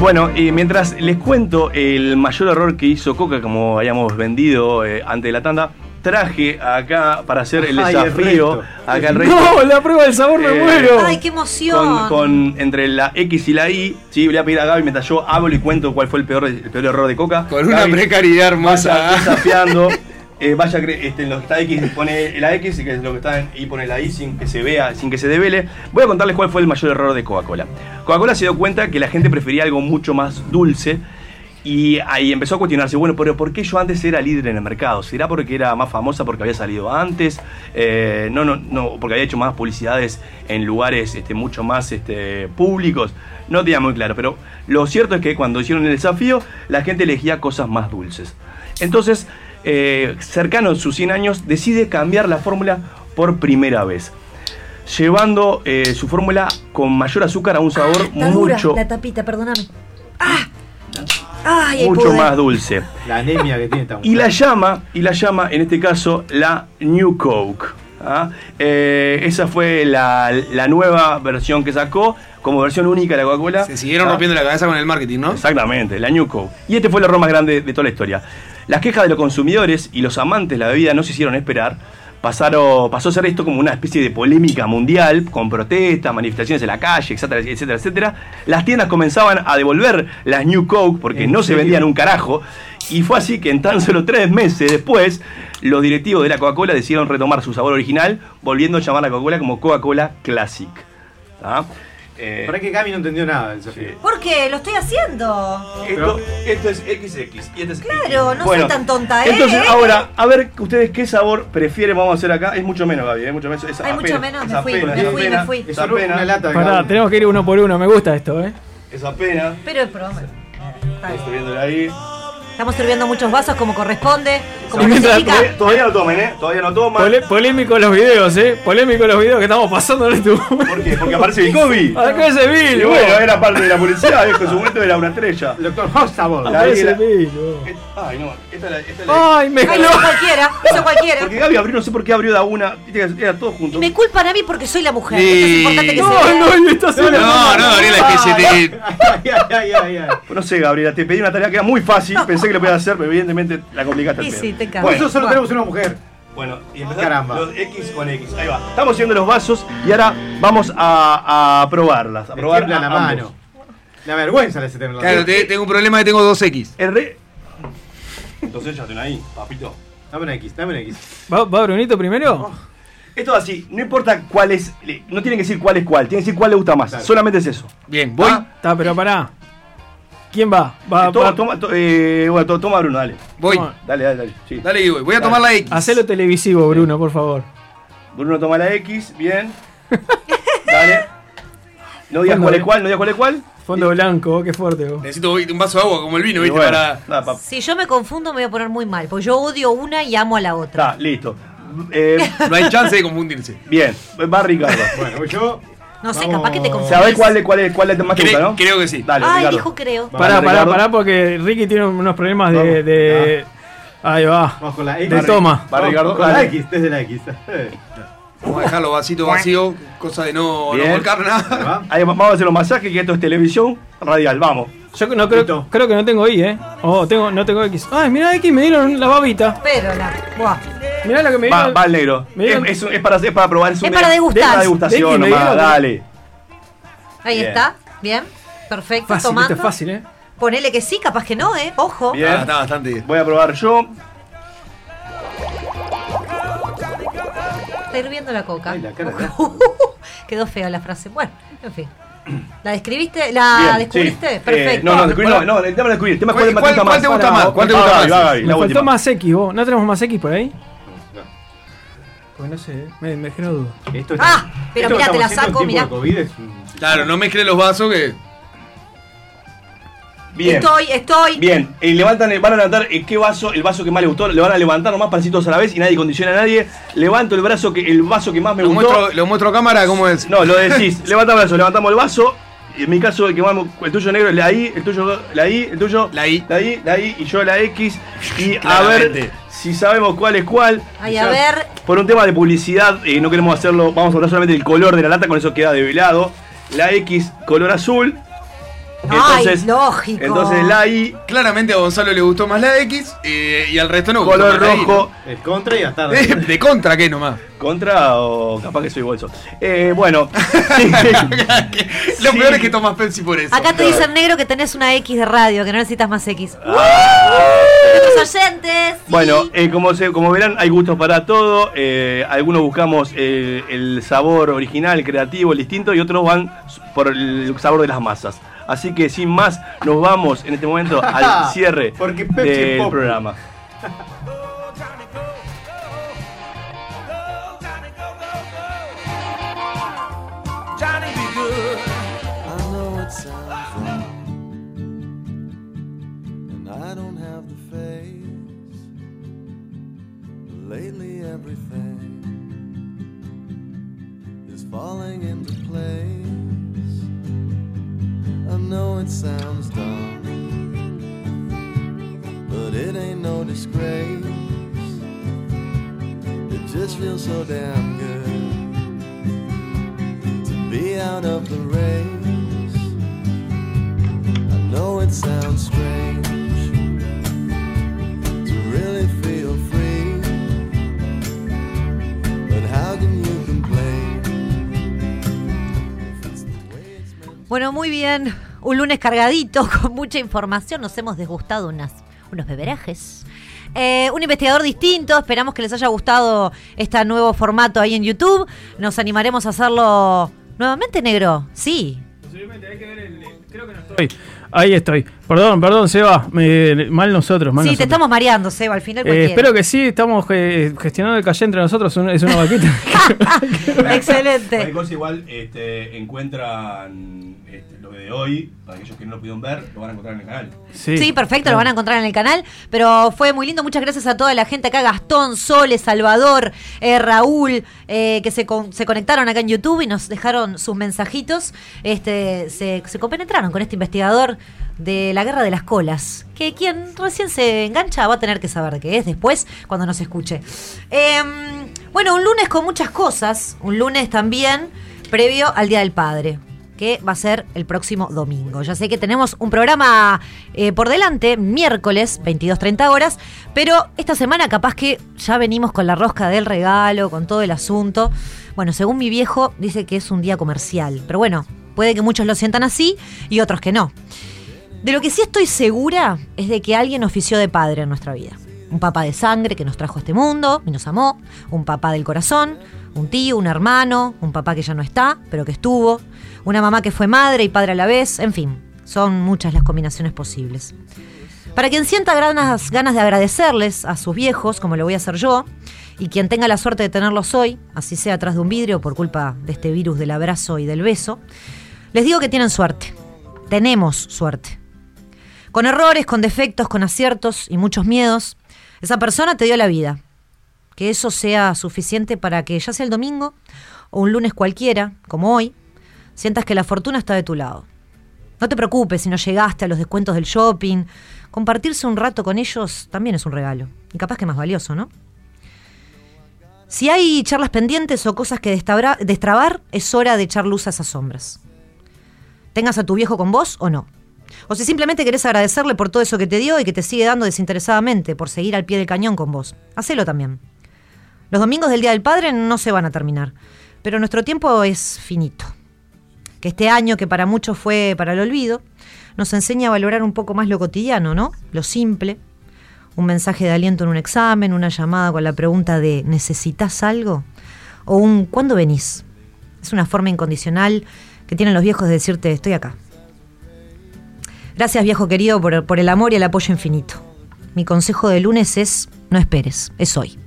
Bueno, y mientras les cuento el mayor error que hizo Coca, como habíamos vendido eh, antes de la tanda, traje acá para hacer el Ay, desafío. acá el resto. No, la prueba del sabor me Eh, muero. Ay, qué emoción. Con, con- entre la X y la Y, sí, voy a pedir a Gaby mientras yo hablo y cuento cuál fue el peor, el peor error de Coca. Con una precariedad hermosa. Vaya desafiando. *laughs* eh, vaya, este, en lo que está X pone la X y que es lo que está en Y pone la Y sin que se vea, sin que se devele. Voy a contarles cuál fue el mayor error de Coca-Cola. Coca-Cola se dio cuenta que la gente prefería algo mucho más dulce Y ahí empezó a cuestionarse, bueno, pero ¿por qué yo antes era líder en el mercado? ¿Será porque era más famosa porque había salido antes? Eh, no, no, no, porque había hecho más publicidades en lugares este, mucho más este, públicos. No tenía muy claro, pero lo cierto es que cuando hicieron el desafío, la gente elegía cosas más dulces. Entonces, eh, cercano a sus 100 años, decide cambiar la fórmula por primera vez. Llevando eh, su fórmula con mayor azúcar a un sabor Está dura mucho, la tapita, perdóname. ¡Ah! ¡Ay, el mucho poder! más dulce. La anemia que tiene esta Y la llama, y la llama en este caso la New Coke. ¿Ah? Eh, esa fue la, la nueva versión que sacó como versión única de la Coca-Cola. Se siguieron Ah, rompiendo la cabeza con el marketing, ¿no? Exactamente, la New Coke. Y este fue el error más grande de toda la historia. Las quejas de los consumidores y los amantes de la bebida no se hicieron esperar. Pasaron, pasó a ser esto como una especie de polémica mundial, con protestas, manifestaciones en la calle, etcétera, etcétera, etcétera. Las tiendas comenzaban a devolver las New Coke porque ¿En no se vendían un carajo. Y fue así que en tan solo tres meses después, los directivos de la Coca-Cola decidieron retomar su sabor original, volviendo a llamar a la Coca-Cola como Coca-Cola Classic. ¿tá? Eh, Para que Cami no entendió nada del desafío. ¿Por qué? Lo estoy haciendo. esto, esto es XX y este es Claro, no Bueno, soy tan tonta, ¿eh? Entonces, ahora, a ver ustedes qué sabor prefieren, vamos a hacer acá. Es mucho menos, Gaby, es mucho menos. Es Hay mucho menos, es me fui, apenas, me es fui, me fui. Es Es una lata de Pará, tenemos que ir uno por uno. Me gusta esto, ¿eh? Es apenas. Pero el programa. Estoy viéndolo ahí. Estamos sirviendo muchos vasos como corresponde. Como Sí, mientras-. Todavía, todavía no tomen, ¿eh? Todavía no toman. Pole- polémico los videos, ¿eh? Polémico los videos que estamos pasando en este ¿Por qué? Porque aparece el COVID. Acá ese Bill, Y bueno, era parte de la publicidad, viejo, en su momento era una estrella. Doctor Hostable. Ahí Aparece Bill. Ay, no, esta es la. Esta es la- Ay, me Ay, eso *laughs* cualquiera, eso cualquiera. Porque Gaby abrió, no sé por qué abrió de a una. Era todo junto. Y me culpan a mí porque soy la mujer. Sí. Esto es importante que No, se vea. no, está haciendo- No, no, Gabriela, es que se te. *laughs* Ay, ay, ay, ay. No sé, Gabriela, te pedí una tarea que era muy fácil, pensé que lo podías hacer, pero evidentemente la complicaste Y sí, te. Por eso solo tenemos una mujer. bueno, y empezar Caramba. los X con X. Ahí va. Estamos haciendo los vasos y ahora vamos a, a probarlas. A Me probar la ambos. mano. La vergüenza le hace tener la Claro, te- tengo un problema que tengo dos X. El re... Entonces ya tengo ahí, papito. Dame una X, dame una X. ¿Va, va Brunito primero? Esto es así, no importa cuál es, no tiene que decir cuál es cuál, tiene que decir cuál le gusta más. Claro. Solamente es eso. Bien, voy. Ah, Está, pero pará. ¿Quién va? Va, toma, va- toma, to- eh, bueno, to- toma Bruno, dale. Voy. Toma. Dale, dale, dale. Sí. Dale, y voy. Voy a Dale. tomar la X. Hacelo televisivo, Bruno, por favor. Bruno toma la X, bien. *laughs* Dale. No digas cuál eh. es cuál, no digas cuál es cuál. Fondo blanco, qué fuerte vos. Necesito un vaso de agua como el vino, ¿viste? bueno, Para. nada, Si yo me confundo, me voy a poner muy mal. Porque yo odio una y amo a la otra. Está, listo. Eh, *laughs* No hay chance de confundirse. bien, va Ricardo. Bueno, voy yo. No sé, Vamos. capaz que te confundís. ¿Sabés cuál, es- cuál, es, cuál es más que Cre- gusta, no? Creo que sí. Dale, Ay, Ricardo. dijo creo. Pará, pará, Ricardo. pará, porque Ricky tiene unos problemas de. Ahí va. Vamos con la X. De toma. Va Ricardo. Con la dale. X, desde la X. *laughs* Vamos a dejarlo vasito vacío, cosa de no, no Bien. volcar nada. ¿Va? Ahí va- vamos a hacer los masajes, que esto es televisión radial, vamos. Yo no creo, Listo. creo que no tengo I, ¿eh? Oh, tengo, no tengo X. Ay, mirá X, me dieron la babita. Pero la. Buah. Mirá lo que me Va, dieron. va el negro. Me dieron- Es, es, es para, es para probar. Es, Es un- para degustar. Es una degustación nomás, dieron- dale. Ahí Bien. está. Bien. Perfecto. Fácil, tomando. esto es fácil, ¿eh? Ponele que sí, capaz que no, ¿eh? Ojo. Bien. Ah, está bastante bien. Voy a probar yo. Está hirviendo la coca. Ay, la cara *laughs* Quedó fea la frase. Bueno, en fin. ¿La describiste? ¿La Bien, descubriste? sí. Eh, Perfecto. no, no, descubrí, no, no, el tema de descubrir. El tema es ¿Cuál- cuál, cuál- te gusta cuál te gusta Para, más? ¿Cuál te gusta más? Me la faltó última. más X, vos. ¿No tenemos más X por ahí? Pues no sé, ¿eh? me, me genero duda. Esto es- Ah, pero esto que mirá, te la estamos haciendo en saco, tiempo mirá. de COVID es un- Claro, no mezclé los vasos que. Bien. Estoy, estoy. Bien, eh, levantan, van a levantar eh, qué vaso, el vaso que más les gustó, le van a levantar nomás pasitos a la vez y nadie condiciona a nadie. Levanto el brazo que el vaso que más me Lo gustó. muestro, lo muestro a cámara, ¿cómo es? No, lo *laughs* decís, levanta el brazo, levantamos el vaso. Y en mi caso, el que más me- el tuyo negro es la I, el tuyo la I, el tuyo La I. la I, la I y yo la X. Y a Claramente. Si sabemos cuál es cuál. Ay, a ver. Por un tema de publicidad, eh, no queremos hacerlo, vamos a hablar solamente del color de la lata, con eso queda develado. La X, color azul. Entonces, Ay, lógico. entonces la I, Claramente a Gonzalo le gustó más la X eh, y al resto no. color gustó más la I, rojo. El contra y hasta. De, de contra, ¿qué nomás? ¿Contra o capaz que soy bolso? Eh, bueno. *laughs* *laughs* Lo Sí. peor es que tomas Pepsi por eso. Acá te dicen negro que tenés una X de radio, que no necesitas más X. Ah. Los oyentes. sí. Bueno, eh, como, se, como verán, hay gustos para todo. eh, algunos buscamos eh, el sabor original, creativo, el distinto, y otros van por el sabor de las masas. Así que sin más, nos vamos en este momento *laughs* al cierre del Pop. programa. Johnny be good. I know it sounds wrong, and I don't have the face. But lately, everything is falling into place. Know it sounds dumb, but it ain't no disgrace. It just feels so damn good to be out of the race. I know it sounds strange to really feel free, but how can you complain? Bueno, muy bien. Un lunes cargadito, *laughs* con mucha información. Nos hemos desgustado unas, unos beberajes. Eh, un investigador distinto. Esperamos que les haya gustado este nuevo formato ahí en YouTube. Nos animaremos a hacerlo nuevamente, negro. Sí. Estoy. Ahí estoy. Perdón, perdón, Seba. Me- mal nosotros. Mal Sí, te nosotros. estamos mareando, Seba. Al final Eh, espero que sí, estamos eh, gestionando el calle entre nosotros, un- es una vaquita. *laughs* *laughs* Excelente. Igual este, encuentran de hoy, para aquellos que no lo pudieron ver, lo van a encontrar en el canal. Sí, perfecto, lo van a encontrar en el canal. Pero fue muy lindo. Muchas gracias a toda la gente acá: Gastón, Sole, Salvador, eh, Raúl, eh, que se, con- se conectaron acá en YouTube y nos dejaron sus mensajitos. Este, se, se compenetraron con este investigador de la guerra de las colas. Que quien recién se engancha va a tener que saber de qué es después cuando nos escuche. Em, bueno, un lunes con muchas cosas. Un lunes también previo al Día del Padre que va a ser el próximo domingo. Ya sé que tenemos un programa eh, por delante, miércoles, 22.30 horas, pero esta semana capaz que ya venimos con la rosca del regalo, con todo el asunto. Bueno, según mi viejo, dice que es un día comercial, pero bueno, puede que muchos lo sientan así y otros que no. De lo que sí estoy segura es de que alguien ofició de padre en nuestra vida. Un papá de sangre que nos trajo a este mundo y nos amó, un papá del corazón, un tío, un hermano, un papá que ya no está, pero que estuvo, una mamá que fue madre y padre a la vez, en fin, son muchas las combinaciones posibles. Para quien sienta ganas, ganas de agradecerles a sus viejos, como lo voy a hacer yo, y quien tenga la suerte de tenerlos hoy, así sea atrás de un vidrio por culpa de este virus del abrazo y del beso, les digo que tienen suerte. Tenemos suerte. Con errores, con defectos, con aciertos y muchos miedos, esa persona te dio la vida. Que eso sea suficiente para que ya sea el domingo o un lunes cualquiera, como hoy, sientas que la fortuna está de tu lado. No te preocupes si no llegaste a los descuentos del shopping. Compartirse un rato con ellos también es un regalo. Y capaz que más valioso, ¿no? Si hay charlas pendientes o cosas que destrabar, es hora de echar luz a esas sombras. Tengas a tu viejo con vos o no. O si simplemente querés agradecerle por todo eso que te dio y que te sigue dando desinteresadamente por seguir al pie del cañón con vos. Hacelo también. Los domingos del Día del Padre no se van a terminar, pero nuestro tiempo es finito. Que este año, que para muchos fue para el olvido, nos enseña a valorar un poco más lo cotidiano, ¿no? Lo simple. Un mensaje de aliento en un examen, una llamada con la pregunta de ¿necesitas algo? O un ¿cuándo venís? Es una forma incondicional que tienen los viejos de decirte estoy acá. Gracias viejo querido por, el amor y el apoyo infinito. Mi consejo de lunes es no esperes, es hoy.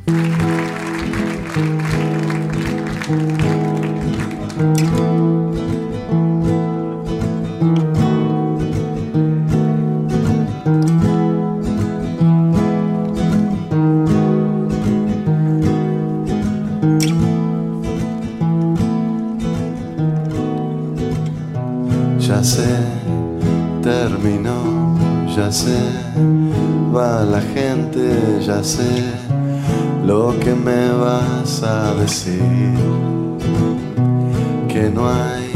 Lo que me vas a decir. Que no hay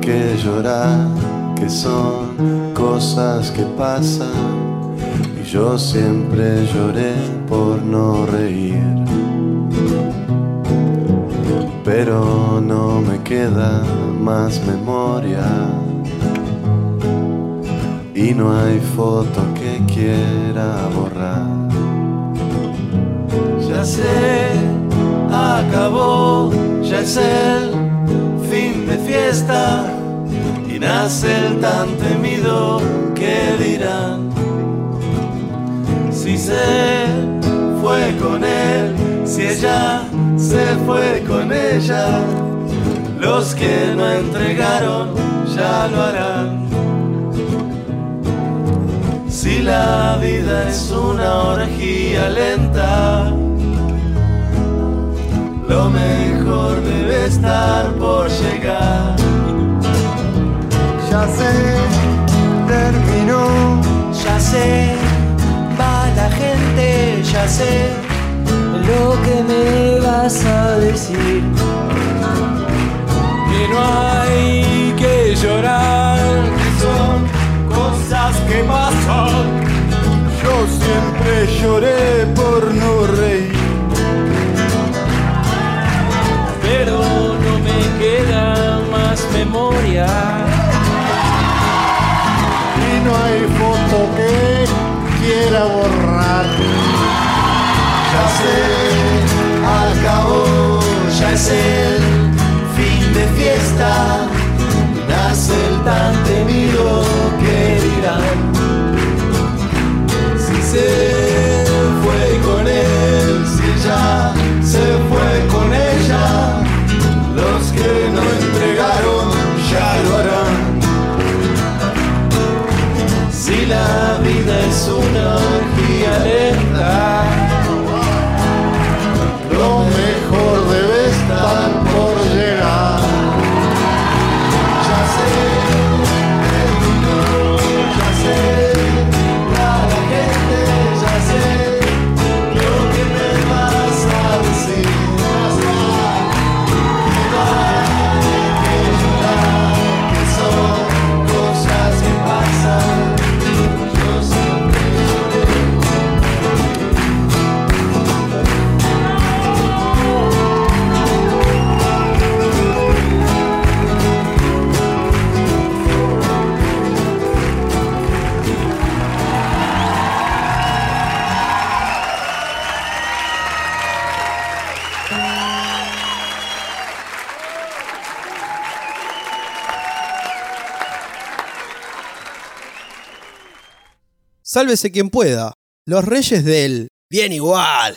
que llorar, que son cosas que pasan. Y yo siempre lloré por no reír. Pero no me queda más memoria y no hay foto que quiera borrar. Sé, acabó, ya es el fin de fiesta y nace el tan temido que dirán. Si se fue con él, si ella se fue con ella, los que no entregaron ya lo harán. Si la vida es una orgía lenta, lo mejor debe estar por llegar. Ya sé, terminó, ya sé, va la gente, ya sé lo que me vas a decir. Que no hay que llorar, que son cosas que pasan. Yo siempre lloré por no reír. Memoria. Y no hay foto que quiera borrar. Ya sé, acabó, ya es el fin de fiesta. Nace el tan temido orgía Sálvese quien pueda. Los reyes del bien igual.